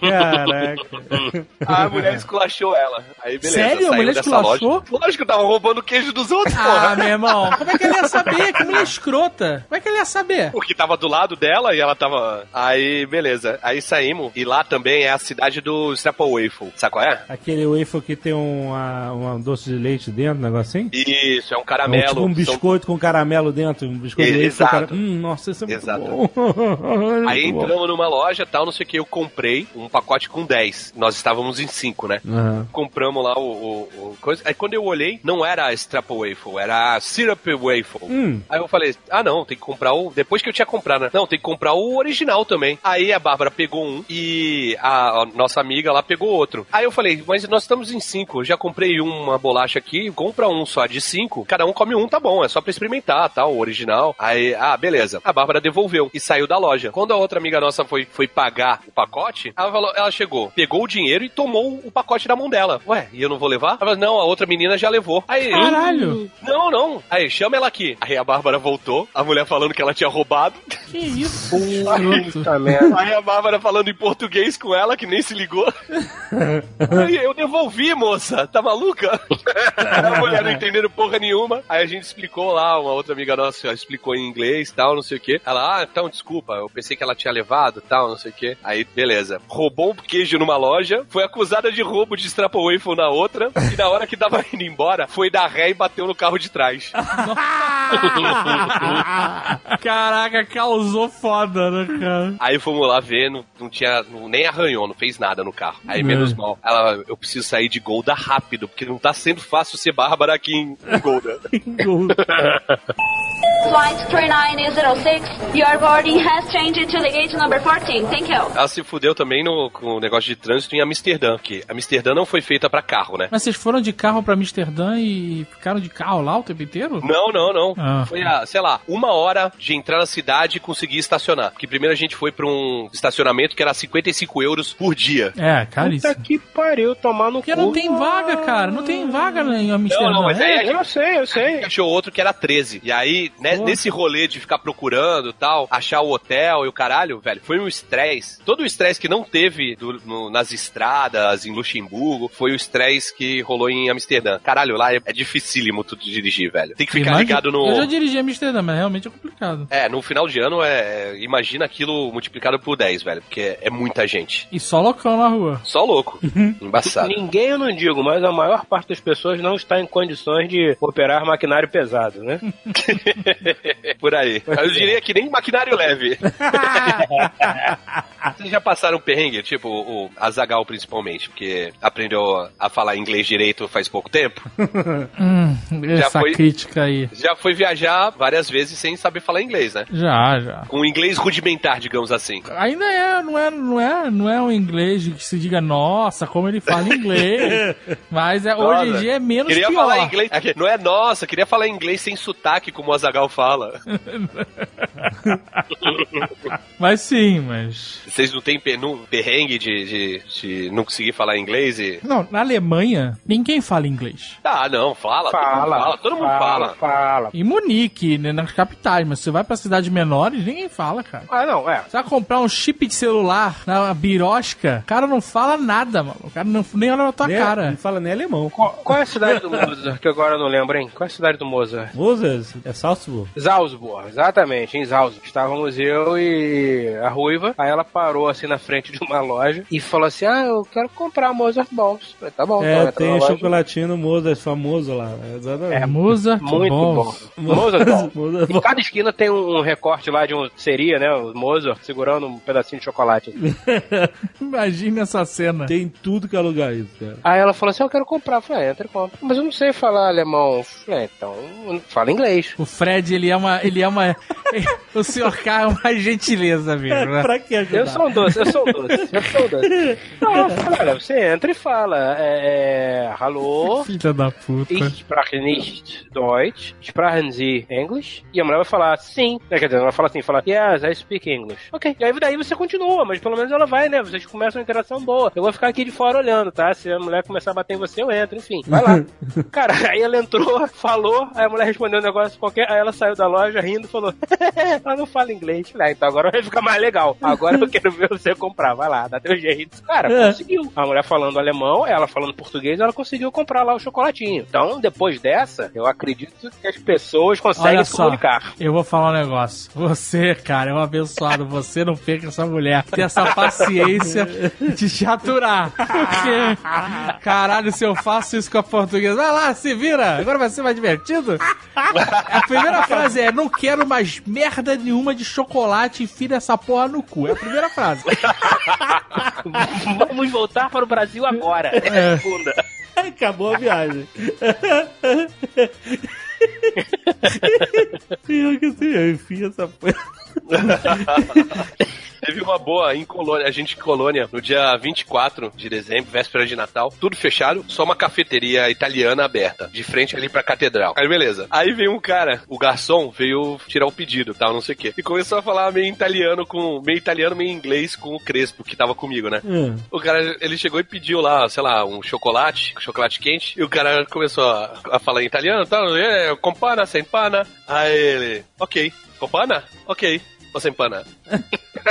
Caraca. A mulher esculachou ela. Aí beleza. Sério? A mulher esculachou? loja. Lógico que tava roubando o queijo dos outros, Ah, porra. meu irmão, como é que ele ia saber? Que mulher (laughs) escrota. Como é que ele ia saber? Porque tava do lado dela e ela tava. Aí, beleza. Aí saímos. E lá também é a cidade do Waffle. Sabe qual é? Aquele waffle que tem uma, uma doce de leite dentro, um negócio assim? Isso, é um É um, caramelo. tipo um São- biscoito com caramelo dentro, um biscoito de leite caramelo. Hum, nossa, isso é muito Exato. bom. Aí (laughs) Muito bom. entramos numa loja tal, não sei o que. Eu comprei um pacote com 10. Nós estávamos em 5, né? Aham. Compramos lá o, o- o coisa. Aí quando eu olhei, não era a Waffle, era a Syrup Waffle. Hum. Aí eu falei, ah não, tem que comprar o. Depois que eu tinha comprado, né? Não, tem que comprar o original também. Aí a Bárbara pegou um e a, a nossa amiga lá pegou outro. Aí eu falei, mas nós estamos em cinco. Eu já comprei uma bolacha aqui, compra um só de cinco. Cada um come um, tá bom, é só pra experimentar, tá? O original. Aí, ah, beleza. A Bárbara devolveu e saiu da loja. Quando a outra amiga nossa foi, foi pagar o pacote, ela falou, ela chegou, pegou o dinheiro e tomou o pacote da mão dela. Ué, e eu não vou levar? Ela falou, não, a outra menina já levou. Aí, Caralho. não, não. Aí, chama ela aqui. Aí a Bárbara voltou, a mulher falando que ela tinha roubado. Que isso? (laughs) Merda. Aí a Bárbara falando em português com ela, que nem se ligou. (laughs) Aí eu devolvi, moça. Tá maluca? (laughs) a mulher não entendendo porra nenhuma. Aí a gente explicou lá, uma outra amiga nossa explicou em inglês tal, não sei o quê. Ela, ah, então desculpa, eu pensei que ela tinha levado tal, não sei o quê. Aí, beleza. Roubou um queijo numa loja, foi acusada de roubo de Strap Waffle na outra, e na hora que tava (laughs) indo embora, foi dar ré e bateu no carro de trás. (laughs) Caraca, causou foda, né, cara? Aí fomos lá ver, não, não tinha, não- nem arranhou, não fez nada no carro. Aí É. menos mal. Ela, eu preciso sair de Golda rápido, porque não tá sendo fácil ser Bárbara aqui em, em Golda. (laughs) Flight 3906. Your boarding has changed to the gate number 14. Thank you. Ela se fudeu também no, com o negócio de trânsito em Amsterdã, que Amsterdã não foi feita pra carro, né? Mas vocês foram de carro pra Amsterdã e ficaram de carro lá o tempo inteiro? Não, não, não. Ah. Foi a, sei lá, uma hora de entrar na cidade e conseguir estacionar. Porque primeiro a gente foi pra um estacionamento que era 55 euros por dia. É, cara, isso. Puta que pariu, tomar no Porque não tem vaga, cara. Não tem vaga em Amsterdã. Não, não, mas É, gente eu sei, eu sei. achou outro que era 13. E aí, né, nesse rolê de ficar procurando tal, achar o hotel e o caralho, velho, foi um estresse. Todo o estresse que não teve do- no- nas estradas, em Luxemburgo, foi o estresse que rolou em Amsterdã. Caralho, lá é, é dificílimo tudo dirigir, velho. Tem que ficar Imagina- ligado no. Eu já dirigi Amsterdã, mas realmente é complicado. É, no final de ano, é, imagina aquilo multiplicado por 10, velho, porque é muita gente. E só loucão na rua. Só louco. Embaçado. Ninguém eu não digo, mas a maior parte das pessoas não está em condições de operar maquinário pesado, né? (laughs) (laughs) Por aí. Eu diria que nem maquinário leve. (laughs) Vocês já passaram perrengue? Tipo, o Azagal principalmente, porque aprendeu a falar inglês direito faz pouco tempo. (laughs) Hum, essa foi? crítica aí. Já foi viajar várias vezes sem saber falar inglês, né? Já, já. Com inglês rudimentar, digamos assim. Ainda é, não é, não é, não é um inglês que se diga, nossa, como ele fala inglês. Mas é, hoje em dia é menos Queria pior. falar inglês. é que Não é nossa, queria falar inglês sem sotaque, como o Azagal fala. (laughs) Mas sim, mas. Vocês não têm perrengue de, de, de não conseguir falar inglês e. Não, na Alemanha, ninguém fala inglês. Ah, não, fala. todo mundo fala. Todo mundo fala. Fala. Em Munique, né, nas capitais, mas você vai pra cidades menores, ninguém fala, cara. Ah, não, é. Você vai comprar um chip de celular na birosca, o cara não fala nada, mano. O cara não, nem olha na tua Nem- cara. Não fala nem alemão. Qual, qual é a cidade do Mozart? Que agora eu não lembro, hein? Qual é a cidade do Mozart? Moses, é Salzburg. Salzburg, exatamente, em Salzburg. Estávamos eu e a Ruiva, aí ela parou assim na frente de uma loja e falou assim: Ah, eu quero comprar Mozart Balls. Falei, tá bom, então É, entra tem na o loja. chocolatinho Moses famoso lá. Exatamente. É, Mozart Muito Balls. bom. Mozart Balls. (laughs) Mozart Em cada esquina tem um, recorte lá de um seria, né? O Mozart segurando um pedacinho de chocolate. (laughs) Imagina essa cena. Tem tudo que é lugar isso, cara. Aí ela falou assim: Eu quero comprar. Eu falei: ah, entra e compra. Mas eu não sei falar alemão. Eu falei: "Ah, então, fala inglês. O Fred, ele é uma. Ele é uma. (laughs) o senhor K é uma gentileza, mesmo, né? pra que ajudar? Eu sou um doce, eu sou um doce, eu sou um doce. Não, olha, você entra e fala, é, é, hallo, Filha da puta. ich spreche nicht Deutsch, sprechen Sie English? E a mulher vai falar, sim. Quer dizer, ela vai falar assim, fala, yes, I speak English. Ok, e aí daí você continua, mas pelo menos ela vai, né, vocês começam uma interação boa. Eu vou ficar aqui de fora olhando, tá? Se a mulher começar a bater em você, eu entro, enfim, vai lá. (laughs) Cara, aí ela entrou, falou, aí a mulher respondeu um negócio qualquer, aí ela saiu da loja rindo e falou, (laughs) ela não fala inglês. Falei, ah, então agora vai ficar mais legal. Agora eu quero ver você comprar, vai lá, dá teu jeito. Cara, É. conseguiu. A mulher falando alemão, ela falando português, ela conseguiu comprar lá o chocolatinho. Então, depois dessa, eu acredito que as pessoas conseguem se comunicar. eu vou falar um negócio. Você, cara, é um abençoado. Você não perca essa mulher. Tem essa paciência de te aturar. Porque, caralho, se eu faço isso com a portuguesa, vai lá, se vira. Agora vai ser mais divertido. A primeira frase é: Não quero mais merda nenhuma de chocolate. Enfia essa porra no cu. É a primeira frase. (laughs) Vamos voltar para o Brasil agora. É. a segunda. Acabou a viagem. Pior que assim, eu enfio essa porra. (laughs) Teve uma boa em Colônia, a gente em Colônia, no dia 24 de dezembro, véspera de Natal, tudo fechado, só uma cafeteria italiana aberta, de frente ali pra catedral. Aí beleza. Aí veio um cara, o garçom, veio tirar o pedido, tal, não sei o quê. E começou a falar meio italiano com, meio italiano, meio inglês com o Crespo, que tava comigo, né? Hum. O cara, ele chegou e pediu lá, sei lá, um chocolate, chocolate quente, e o cara começou a, a falar em italiano, tal, é, compana, sem pana. Aí ele, ok, compana? Ok. Ou sem pana?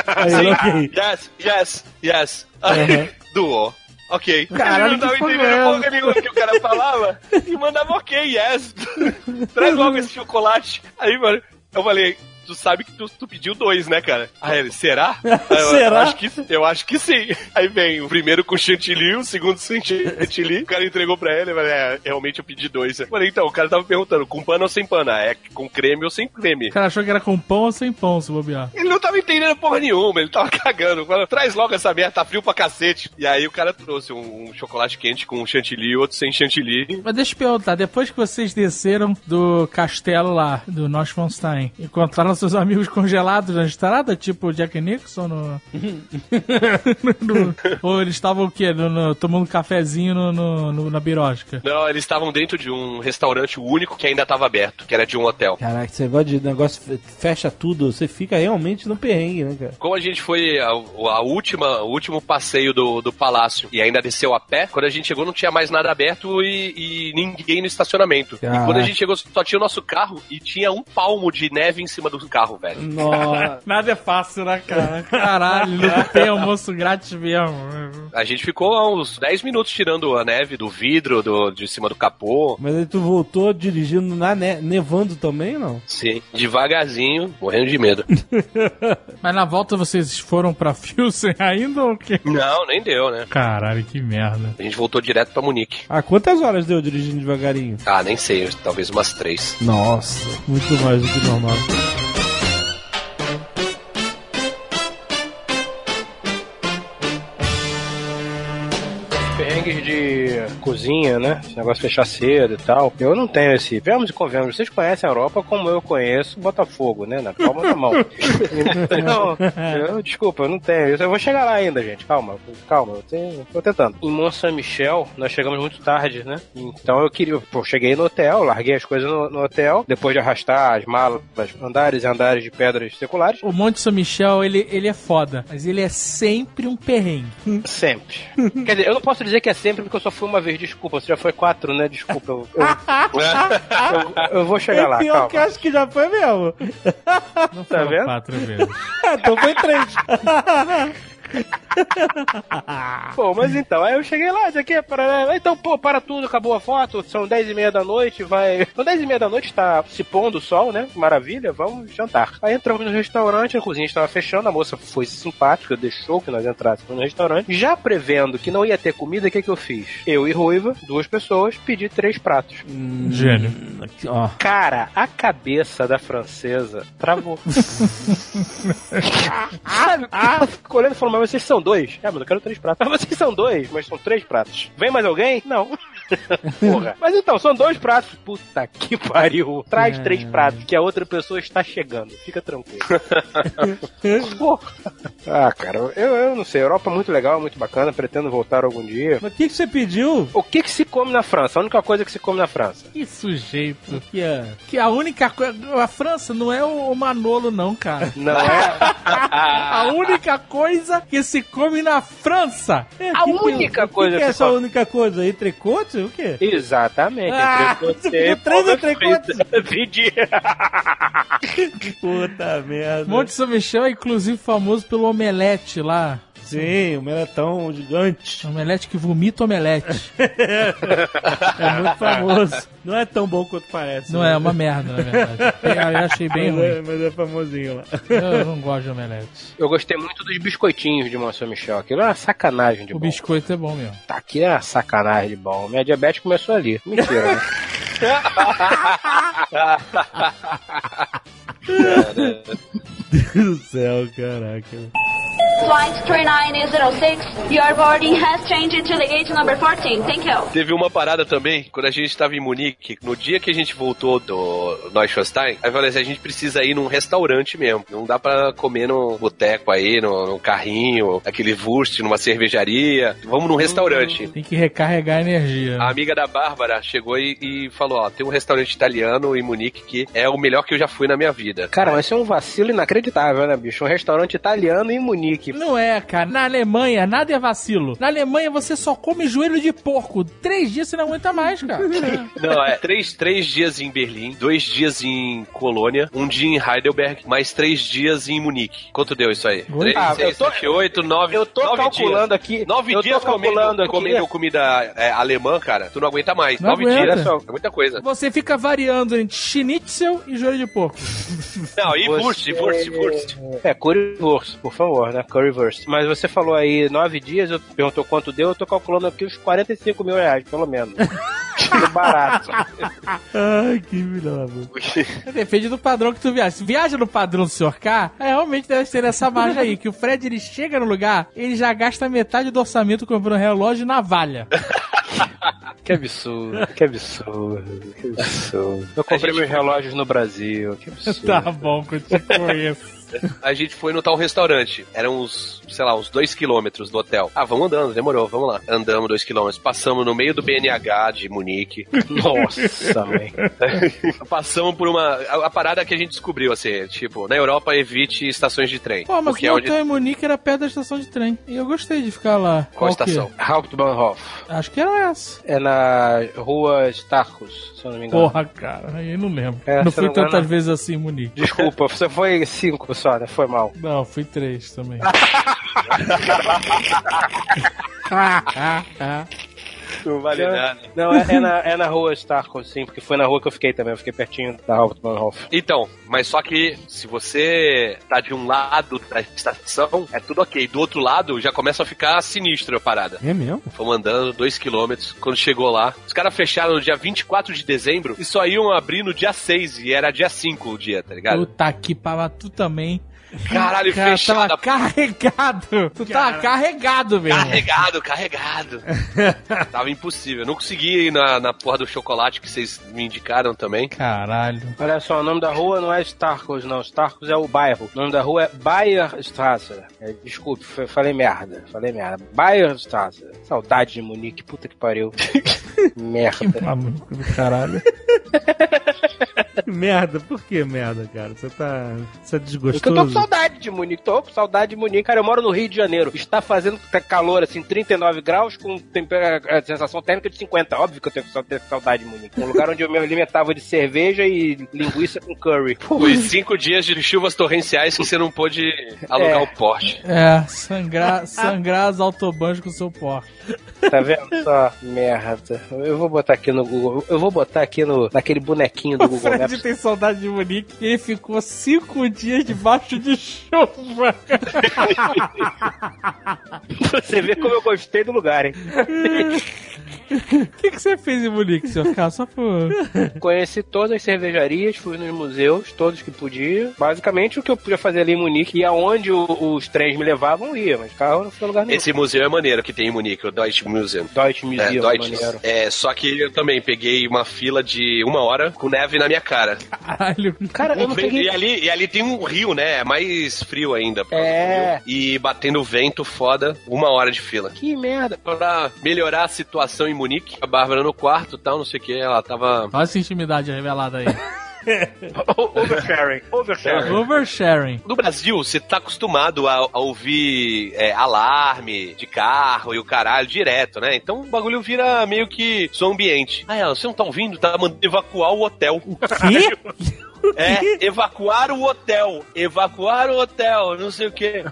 Aí, Sim. ok. Yes, yes, yes. Aí, Duo. Ok. Caralho, ele não tava é entendendo essa? porra nenhuma que o cara falava e mandava ok, yes. (laughs) Traz logo esse chocolate. Aí, mano, eu falei, tu sabe que tu, tu pediu dois, né, cara? Aí ele, será? (laughs) Será? Eu acho, que, eu acho que sim. (laughs) Aí vem o primeiro com chantilly, o segundo sem chantilly. O cara entregou pra ele, falei, é, realmente eu pedi dois. Eu falei, então, o cara tava perguntando, com pano ou sem pana? É com creme ou sem creme? O cara achou que era com pão ou sem pão, se bobear. Ele não tava entendendo porra nenhuma, ele tava (laughs) cagando. Falando, traz logo essa merda, tá frio pra cacete. E aí o cara trouxe um, um chocolate quente com chantilly e outro sem chantilly. Mas deixa eu perguntar, depois que vocês desceram do castelo lá, do Neuschwanstein, encontraram seus amigos congelados na estrada, tipo o Jack Nixon? (laughs) No... no- Ou eles estavam o quê? No- no- tomando um cafezinho no, no- no- na birosca? Não, eles estavam dentro de um restaurante único que ainda tava aberto, que era de um hotel. Caraca, esse negócio de negócio fe- fecha tudo, você fica realmente no perrengue, né, cara? Como a gente foi a, a última, o último passeio do, do palácio e ainda desceu a pé, quando a gente chegou não tinha mais nada aberto e, e ninguém no estacionamento. Caraca. E quando a gente chegou só tinha o nosso carro e tinha um palmo de neve em cima do carro, velho. Nossa. (laughs) Nada é fácil, né, cara? Caralho, não (laughs) tem almoço grátis mesmo. A gente ficou uns 10 minutos tirando a neve do vidro, do, de cima do capô. Mas aí tu voltou dirigindo na ne- nevando também, não? Sim, devagarzinho, morrendo de medo. (laughs) Mas na volta vocês foram pra Pilsen ainda ou o quê? Não, nem deu, né? Caralho, que merda. A gente voltou direto pra Munique. Ah, quantas horas deu dirigindo devagarinho? Ah, nem sei, talvez umas três. Nossa, muito mais do que normal. De cozinha, né? Esse negócio de fechar cedo e tal. Eu não tenho esse. Vemos e convenhamos. Vocês conhecem a Europa como eu conheço Botafogo, né? Na palma da mão. Então, eu, desculpa, eu não tenho. Eu vou chegar lá ainda, gente. Calma, calma. Eu tenho, tô tentando. Em Mont Saint-Michel, nós chegamos muito tarde, né? Então eu queria. Pô, cheguei no hotel, larguei as coisas no, no hotel. Depois de arrastar as malas, andares e andares de pedras seculares. O Monte São Michel, ele, ele é foda, mas ele é sempre um perrengue. Sempre. Quer dizer, eu não posso dizer que é sempre porque eu só fui uma vez, desculpa. Você já foi quatro, né? Desculpa. Eu, eu, eu- eu vou chegar lá, é pior calma. que eu acho que já foi mesmo. Não Tá vendo? quatro vezes. (laughs) então foi três. (laughs) (laughs) Pô, mas então, aí eu cheguei lá, isso aqui é para. Então, pô, para tudo, acabou a foto, são 10 e meia da noite, vai. (laughs) São 10 e meia da noite, tá se pondo o sol, né? Maravilha, vamos jantar. Aí entramos no restaurante, a cozinha estava fechando, a moça foi simpática, deixou que nós entrássemos no restaurante. Já prevendo que não ia ter comida, o que, que eu fiz? Eu e Ruiva, duas pessoas, pedi três pratos. Gênio. Aqui, ó. Cara, a cabeça da francesa travou. (laughs) Sabe? Ela ficou olhando e falou, Mas vocês são dois. É, mas eu quero três pratos. (laughs) Mas vocês são dois, mas são três pratos. Vem mais alguém? Não. (laughs) Porra. Mas então, são dois pratos. Puta que (laughs) pariu. Traz É. três pratos, que a outra pessoa está chegando. Fica tranquilo. Porra. Ah, cara, eu, eu não sei. Europa é muito legal, muito bacana. Pretendo voltar algum dia. Mas o que, que você pediu? O que que se come na França? A única coisa que se come na França. Que sujeito. Que é... Que a única coisa. A França não é o Manolo, não, cara. Não é? A única coisa que se come na França. A única coisa que, que é essa come. única coisa? Entrecote? O quê? Exatamente. Ah, você pediu (laughs) três entrecotes. Pedi. (laughs) Puta merda. Monte São Michel é inclusive famoso pelo omelete lá. Sim, o meletão gigante. Omelete que vomita omelete. (laughs) É muito famoso. Não é tão bom quanto parece. Não né? é uma merda, na verdade. Eu (laughs) achei bem mas, é, ruim. mas é famosinho lá. Eu não gosto de omelete. Eu gostei muito dos biscoitinhos de Monsenhor Michel. Aquilo é uma sacanagem de O bom. biscoito é bom mesmo. Tá, aqui é uma sacanagem de bom. Minha diabetes começou ali. Mentira, né? (laughs) Deus do céu, caraca. Flight 3906, your boarding has changed to the gate number 14. Thank you. Teve uma parada também, quando a gente estava em Munique, no dia que a gente voltou do Neuschwanstein, aí falei assim, a gente precisa ir num restaurante mesmo. Não dá pra comer num boteco aí, no, num carrinho, aquele Wurst, numa cervejaria. Vamos num restaurante. Tem que recarregar a energia. A amiga da Bárbara chegou e, e falou, ó, tem um restaurante italiano em Munique que é o melhor que eu já fui na minha vida. Cara, mas isso é um vacilo inacreditável, né, bicho? Um restaurante italiano em Munique. Não é, cara. Na Alemanha, nada é vacilo. Na Alemanha, você só come joelho de porco. Três dias você não aguenta mais, cara. (laughs) Não, é três, três dias em Berlim, dois dias em Colônia, um dia em Heidelberg, mais três dias em Munique. Quanto deu isso aí? Três, Ah, seis, eu tô- sete, oito, nove, Eu tô nove calculando dias. aqui. Nove eu dias tô calculando comendo, aqui. comendo comida é, alemã, cara. Tu não aguenta mais. Não Nove aguenta. dias só. É muita coisa. Você fica variando entre schnitzel e joelho de porco. Não, e Wurst, Wurst, Wurst. É, currywurst, por favor, né? Currywurst. Mas você falou aí nove dias, eu perguntou quanto deu, eu tô calculando aqui uns 45 mil reais, pelo menos. (laughs) Tudo barato. (laughs) Ai, que puta. Depende do padrão que tu viaja. Se viaja no padrão do Sr. K, é, realmente deve ser essa margem aí. Que o Fred ele chega no lugar, ele já gasta metade do orçamento comprando relógio e navalha. (laughs) Que absurdo, que absurdo, que absurdo. Eu comprei meus relógios no Brasil, que absurdo. (laughs) Tá bom, que eu te conheço. A gente foi no tal restaurante. Eram uns, sei lá, uns dois quilômetros do hotel. Ah, vamos andando, demorou, vamos lá. Andamos dois quilômetros. Passamos no meio do BNH de Munique. Nossa, (laughs) mãe. Passamos por uma. A, a parada que a gente descobriu, assim, tipo, na Europa evite estações de trem. Pô, mas porque o é onde. hotel em Munique era perto da estação de trem. E eu gostei de ficar lá. Qual que é? estação? Hauptbahnhof. Acho que era essa. É na rua Starkus, se eu não me engano. Porra, cara, aí eu não lembro. É, não fui não me engano- tantas vezes assim em Munique. Desculpa, (laughs) você foi cinco só, né? Foi mal. Não, fui três também. (laughs) Não vale nada. Não, é, é na, é na rua Starkus, sim, porque foi na rua que eu fiquei também. Eu fiquei pertinho da Hauptbahnhof. Então, mas só que se você tá de um lado da estação, é tudo ok. Do outro lado, já começa a ficar sinistro a parada. É mesmo? Fomos andando dois quilômetros. Quando chegou lá, os caras fecharam no dia 24 de dezembro e só iam abrir no dia 6. E era dia 5 o dia, tá ligado? Puta que pariu, tu também. Caralho, Cara, fechado. tava carregado. Tu tava carregado mesmo. Carregado, carregado. (laughs) Tava impossível. Não consegui ir na, na porra do chocolate que vocês me indicaram também. Caralho. Olha só, o nome da rua não é Starkus, não. Starkus é o bairro. O nome da rua é Bayerstraße. É, desculpe, falei merda. Falei merda. Bayerstraße. Saudade de Munique, puta que pariu. (laughs) merda. Maluco do caralho. (laughs) merda, por que merda, cara? Você tá. Você é Porque eu tô com desgostoso? saudade de Munique, tô com saudade de Munique. Cara, eu moro no Rio de Janeiro. Está fazendo calor, assim, 39 graus, com a sensação térmica de 50. Óbvio que eu tenho que ter saudade de Munique. Um lugar onde eu me alimentava de cerveja e linguiça com curry. Foi cinco dias de chuvas torrenciais que você não pôde alugar É. o Porsche. É, sangrar, sangrar as autobans com seu pó. Tá vendo só? Merda. Eu vou botar aqui no Google. Eu vou botar aqui no, naquele bonequinho do O (laughs) Google Maps. tem saudade de Munique e ele ficou cinco dias debaixo de chuva. (laughs) Você vê como eu gostei do lugar, hein? (laughs) O (laughs) que, que você fez em Munique, senhor Carlos? Só por... Conheci todas as cervejarias, fui nos museus, todos que podia. Basicamente, o que eu podia fazer ali em Munique e aonde o- os trens me levavam, ia, mas carro não foi lugar nenhum. Esse museu é maneiro que tem em Munique, o Deutsche Museum. Deutsche É, Museum, Deutsche. maneiro. É, só que eu também peguei uma fila de uma hora com neve na minha cara. Caralho. Cara, eu não peguei... e, ali, e ali tem um rio, né? É mais frio ainda. por causa É. do rio. E batendo vento foda, uma hora de fila. Que merda. Pra melhorar a situação em Munique, a Bárbara no quarto e tal, não sei o que, ela tava. Olha essa intimidade revelada aí. (laughs) Oversharing, oversharing. Oversharing. No Brasil, você tá acostumado a, a ouvir é, alarme de carro e o caralho direto, né? Então o bagulho vira meio que som ambiente. Ah, ela, você não tá ouvindo? Tá mandando evacuar o hotel. Que? (laughs) É, (laughs) evacuar o hotel. Evacuar o hotel, não sei o quê.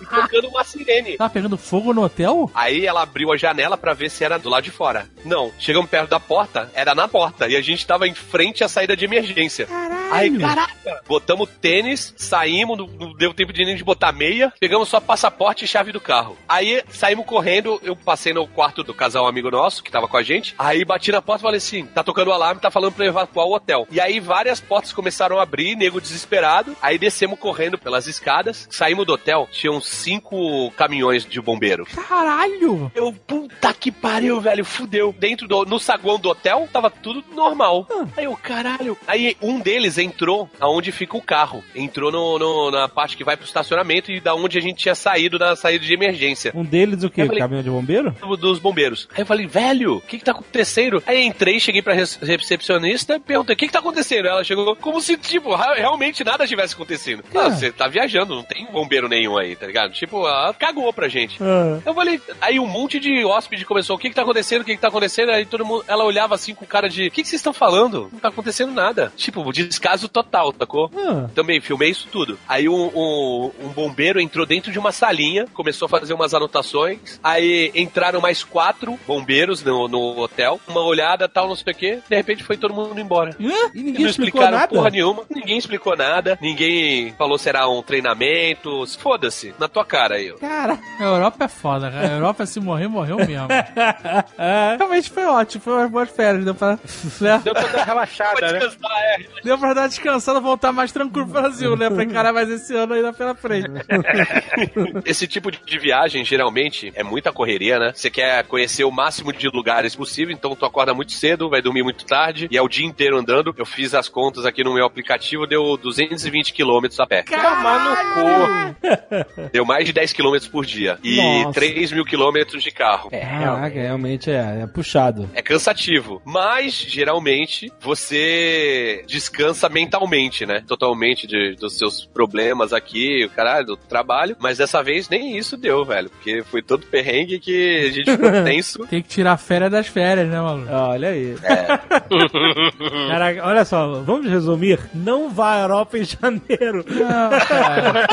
E tocando uma sirene. Tá pegando fogo no hotel? Aí ela abriu a janela pra ver se era do lado de fora. Não, chegamos perto da porta, era na porta. E a gente tava em frente à saída de emergência. Caralho. Aí, caraca! Botamos tênis, saímos, não, não deu tempo de nem de botar meia, pegamos só passaporte e chave do carro. Aí saímos correndo, eu passei no quarto do casal amigo nosso, que tava com a gente. Aí bati na porta e falei assim: tá tocando o alarme, tá falando pra evacuar o hotel. E aí várias portas começaram a abrir, nego desesperado. Aí descemos correndo pelas escadas, saímos do hotel, tinham cinco caminhões de bombeiro. Caralho. Eu, puta que pariu, velho, fudeu. Dentro do, no saguão do hotel, tava tudo normal. Aí eu, caralho. Aí um deles entrou aonde fica o carro. Entrou no, no- na parte que vai pro estacionamento e da onde a gente tinha saído na saída de emergência. Um deles o quê? Falei- Caminhão de bombeiro? Dos bombeiros. Aí eu falei, velho, o que que tá acontecendo? Aí entrei, cheguei pra recepcionista, perguntei, o que que tá acontecendo? Ela chegou como se, tipo, realmente nada tivesse acontecendo. Ah, você tá viajando, não tem bombeiro nenhum aí, tá ligado? Tipo, ela cagou pra gente. Ah. Eu falei, aí um monte de hóspede começou, o que que tá acontecendo, o que que tá acontecendo? Aí todo mundo, ela olhava assim com cara de, o que que vocês estão falando? Não tá acontecendo nada. Tipo, descaso total, sacou? Ah. Também filmei isso tudo. Aí um, um- um bombeiro entrou dentro de uma salinha, começou a fazer umas anotações. Aí entraram mais quatro bombeiros no, no hotel, uma olhada, tal, não sei o quê. De repente foi todo mundo embora. Hã? E ninguém explicou explicaram nada? porra nenhuma, ninguém explicou nada, ninguém falou se era um treinamento. Foda-se, na tua cara aí. Cara. A Europa é foda, cara. A Europa, se morrer, morreu mesmo. (laughs) Realmente foi ótimo. Foi umas boas férias. Deu pra, né? Deu pra dar relaxada, né? Descansar, é. Deu pra dar descansada, voltar mais tranquilo pro Brasil, né? Pra encarar mais esse ano ainda pela frente. (laughs) Esse tipo de viagem, geralmente, é muita correria, né? Você quer conhecer o máximo de lugares possível, então tu acorda muito cedo, vai dormir muito tarde, e é o dia inteiro andando. Eu fiz as contas aqui no meu aplicativo, deu 220 quilômetros a pé. Tomar no cu. (laughs) Deu mais de 10 quilômetros por dia. E Nossa. 3 mil quilômetros de carro. É, Caraca, realmente é, é puxado. É cansativo, mas geralmente você descansa mentalmente, né? Totalmente de- dos seus problemas aqui, o caralho, do trabalho. Mas dessa vez nem isso deu, velho. Porque foi todo perrengue que a gente ficou (laughs) tenso. Tem que tirar férias das férias, né, maluco? Olha aí. (laughs) Caraca, olha só, vamos resumir. Não vá à Europa em (laughs) janeiro. Não, cara.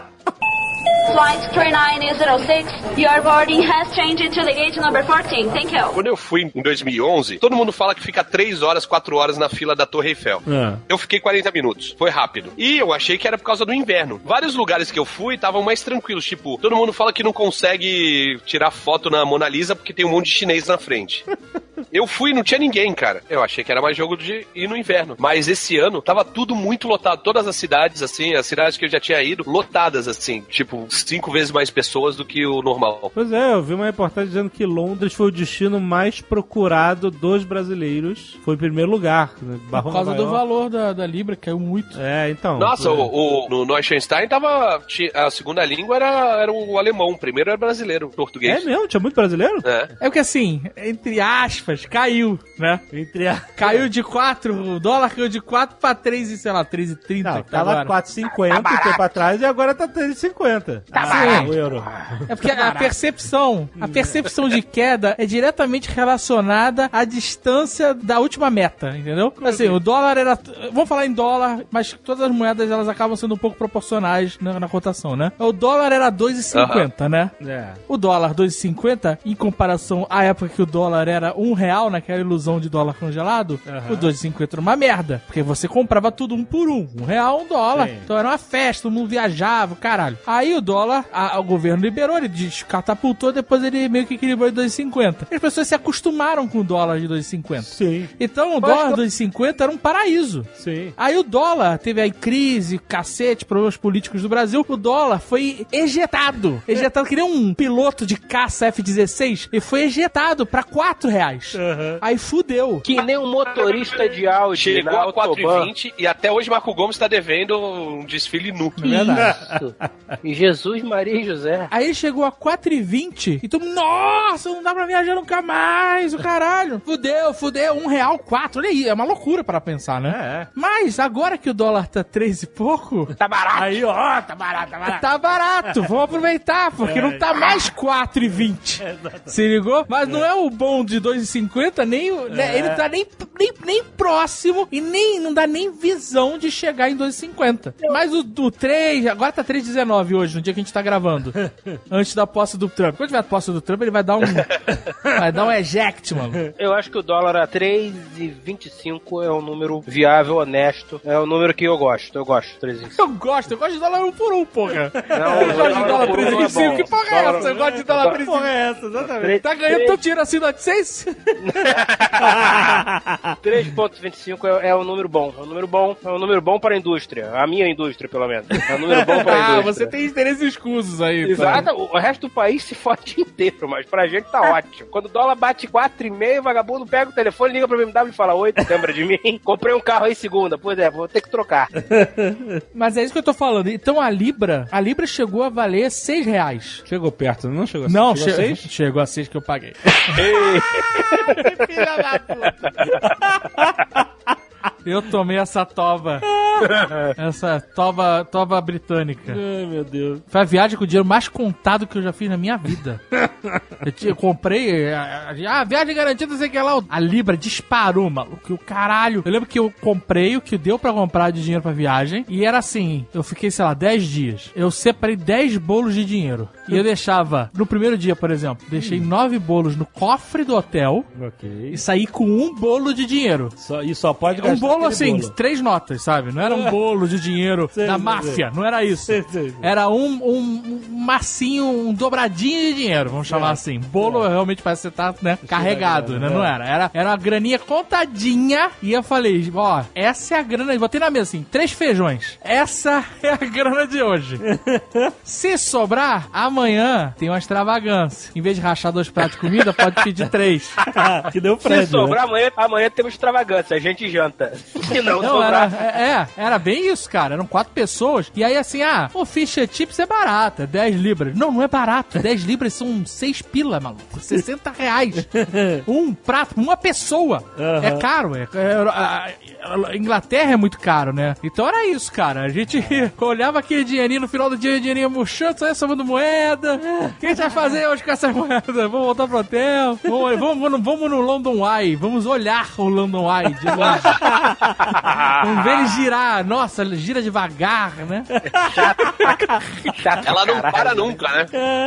(laughs) Flight 3906, your boarding has changed to the gate number 14. Thank you. Quando eu fui em 2011, todo mundo fala que fica 3 horas, 4 horas na fila da Torre Eiffel. Ah. Eu fiquei 40 minutos. Foi rápido. E eu achei que era por causa do inverno. Vários lugares que eu fui estavam mais tranquilos. Tipo, todo mundo fala que não consegue tirar foto na Mona Lisa porque tem um monte de chinês na frente. (laughs) Eu fui e não tinha ninguém, cara. Eu achei que era mais jogo de ir no inverno. Mas esse ano tava tudo muito lotado. Todas as cidades, assim, as cidades que eu já tinha ido, lotadas, assim. Tipo, cinco vezes mais pessoas do que o normal. Pois é, eu vi uma reportagem dizendo que Londres foi o destino mais procurado dos brasileiros. Foi em primeiro lugar. Né? Por causa do valor da, da Libra, caiu muito. É, então. Nossa, é. o, o- no Neuschwanstein tava. A segunda língua era, era o alemão, o primeiro era brasileiro, o É português. mesmo? Tinha muito brasileiro? É. É porque assim, entre aspas, caiu, né? Entre a... Caiu de 4, o dólar caiu de 4 pra 3 e, sei lá, 3,30. Não, tá lá agora. 4,50 um tempo atrás e agora tá 3,50. Tá barato. o euro. É porque a percepção, a percepção de queda é diretamente relacionada à distância da última meta, entendeu? Assim, o dólar era. Vamos falar em dólar, mas todas as moedas elas acabam sendo um pouco proporcionais na, na cotação, né? O dólar era 2,50, né? É. O dólar 2,50, em comparação à época que o dólar era um real, naquela ilusão de dólar congelado, Aham. o 2,50 era uma merda. Porque você comprava tudo um por um. Um real, um dólar. Sim. Então era uma festa, todo mundo viajava, caralho. Aí o dólar, a a- o governo liberou, ele descatapultou, depois ele meio que equilibrou em 2,50. As pessoas se acostumaram com o dólar de 2,50. Sim, Então o dólar 2,50 era um paraíso. sim. Aí o dólar teve aí crise, cacete, problemas políticos do Brasil. O dólar foi ejetado. Ejetado, que nem um piloto de caça F-16 e foi ejetado pra 4 reais. Aí fudeu. Que nem um motorista de Audi Chegou na a Autobahn. 4,20 e até hoje Marco Gomes tá devendo um desfile nu. Não é verdade? Isso. E Jesus, Maria e José. Aí chegou a 4,20 e mundo, nossa, não dá pra viajar nunca mais, o caralho. (laughs) Fudeu, fudeu, um real, quatro. Olha aí, é uma loucura para pensar, né? É. Mas agora que o dólar tá três e pouco, Tá barato. Aí, ó, tá barato, tá barato. tá barato. Vamos aproveitar, porque não tá mais 4,20. (laughs) Se ligou? Mas não é o bom de 2,50, nem, o- né, ele tá nem, nem, nem próximo e nem não dá nem visão de chegar em 2,50. Mas o, o 3, agora tá 3,19 hoje, no dia que a gente tá gravando. (laughs) antes da posse do Trump. Quando tiver a posse do Trump, ele vai dar um. (laughs) vai dar um eject, mano. Eu acho que o dólar a 3,25 é um número viável, honesto. É um número que eu gosto. Eu gosto. 3,25. Eu gosto, eu gosto de dólar um por um, porra. Não, eu gosto de dólar por um é 3,25. bom. Que porra é essa? Eu gosto de dólar 3,25. Porra, é essa, exatamente. Tá ganhando teu tiro assim no 800? 3,25 (laughs) é, é um número bom. É um número bom. É um número bom para a indústria. A minha indústria, pelo menos. É um número bom para a Ah, indústria. você tem interesses escusos aí. Exato, o resto do país se fode (laughs) inteiro, mas pra gente tá ótimo. Quando o dólar bate 4,5, o vagabundo pega o telefone, liga pra BMW e fala: Oi, tu lembra de mim? (laughs) Comprei um carro aí segunda. Pois é, vou ter que trocar. (laughs) Mas é isso que eu tô falando. Então a Libra, a Libra chegou a valer 6 reais. Chegou perto, não chegou Não, chegou a che seis? chegou a 6 que eu paguei. Filha da puta. Eu tomei essa tova. (laughs) Essa tova, tova britânica. Ai, meu Deus. Foi a viagem com o dinheiro mais contado que eu já fiz na minha vida. (laughs) Eu, ti- eu comprei, ah, ah, viagem garantida, não sei o que lá. A Libra disparou, maluco. O caralho. Eu lembro que eu comprei o que deu pra comprar de dinheiro pra viagem. E era assim: eu fiquei, sei lá, 10 dias. Eu separei 10 bolos de dinheiro. E eu deixava, no primeiro dia, por exemplo, deixei 9 bolos no cofre do hotel Ok. e saí com um bolo de dinheiro. Só, e só pode Um gastar bolo assim, bolo. três notas, sabe? Não era um bolo de dinheiro Sei, da sei, máfia, não era isso. Sei. Era um, um, um massinho, um dobradinho de dinheiro, vamos chamar assim. Bolo realmente parece que você tá, né, carregado, né? grana, Não é. era. era. Era uma graninha contadinha e eu falei, ó, essa é a grana, botei na mesa assim, três feijões. Essa é a grana de hoje. (laughs) Se sobrar, amanhã tem uma extravagância. Em vez de rachar dois pratos de comida, pode pedir três. (laughs) que deu Se Fred, sobrar amanhã, amanhã temos extravagância. A gente janta. (laughs) Se não, Não, sobrar. era, é, é, era bem isso, cara. Eram quatro pessoas. E aí, assim, ah, o fish and chips é barato, é 10 libras. Não, não é barato. 10 (laughs) libras são 6 pila, maluco. (laughs) 60 reais. Um prato, uma pessoa. Aham. É caro. É, é- a- a Inglaterra é muito caro, né? Então era isso, cara. A gente olhava aquele dinheirinho no final do dia, o dinheirinho murchando, só ia somando moeda. O que a gente vai fazer hoje com essa moeda? Vamos voltar pro hotel. Vamos, vamos, no- vamos no London Eye. Vamos olhar o London Eye de longe. Vamos ver ele girar. Nossa, ele gira devagar, né? Chato Ela não caralho. para nunca, né?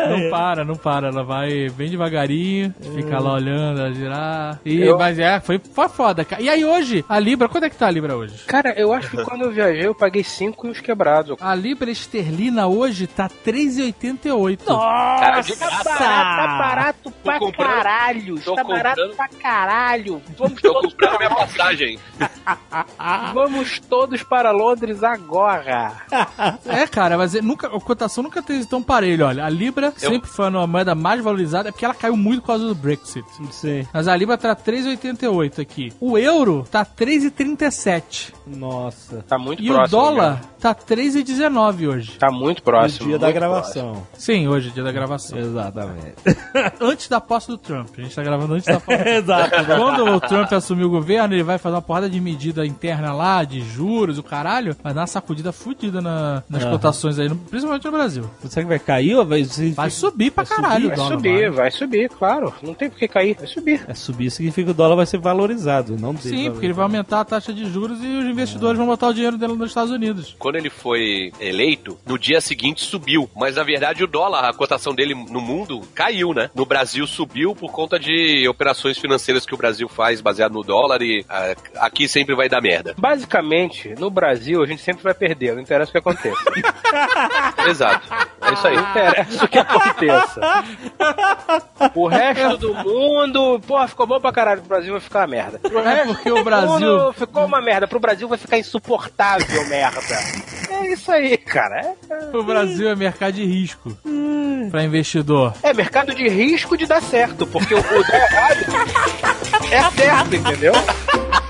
Não para, não para. Ela vai bem devagarinho, fica lá olhando, ela girar. E, Eu- Mas é, foi, foi foda, cara. E aí hoje, a Libra, quanto é que tá a Libra hoje? Cara, eu acho que quando eu viajei, eu paguei 5 e os quebrados. A Libra esterlina hoje tá 3,88. Cara, de Tá barato, tá barato pra comprando- caralho. tô Tá barato pra caralho. Vamos Tô comprando minha passagem. (laughs) (laughs) vamos todos para Londres agora. (laughs) É, cara, mas é- nunca, a cotação nunca teve tão parelho. Olha, a Libra Eu- sempre foi a moeda mais valorizada, é porque ela caiu muito por causa do Brexit. Sim. Mas a Libra tá 3,88 aqui. O euro tá 3,37. Nossa. Tá muito E próximo. o dólar né? tá 3,19 hoje. Tá muito No próximo. dia da gravação. Sim, hoje, dia da gravação. Exatamente. (laughs) antes da posse do Trump. A gente tá gravando antes da posse. Exato. Quando o Trump assumir o governo, ele vai fazer uma porrada de medida interna lá, de juros, o caralho, vai dar uma sacudida fudida na- nas Aham. cotações aí, no- principalmente no Brasil. Será que vai cair ou vai... Vai subir pra caralho o Vai subir, vai subir, claro. Não tem por que cair, vai subir. É subir significa que o dólar vai ser valorizado, não Sim, porque ele vai aumentar a taxa de juros e os investidores vão botar o dinheiro dele nos Estados Unidos. Quando ele foi eleito, no dia seguinte subiu. Mas na verdade o dólar, a cotação dele no mundo caiu, né? No Brasil subiu por conta de operações financeiras que o Brasil faz baseado no dólar e ah, aqui sempre vai dar merda. Basicamente, no Brasil, a gente sempre vai perder, não interessa o que aconteça. (laughs) Exato. É isso aí. É isso que aconteça. O resto do mundo, porra, ficou bom pra caralho. Pro Brasil vai ficar uma merda. É porque o O Brasil. mundo ficou uma merda. Pro Brasil vai ficar insuportável merda. É isso aí, cara. É, O Brasil é mercado de risco pra investidor. é mercado de risco de dar certo, porque o, o dar errado é certo, entendeu?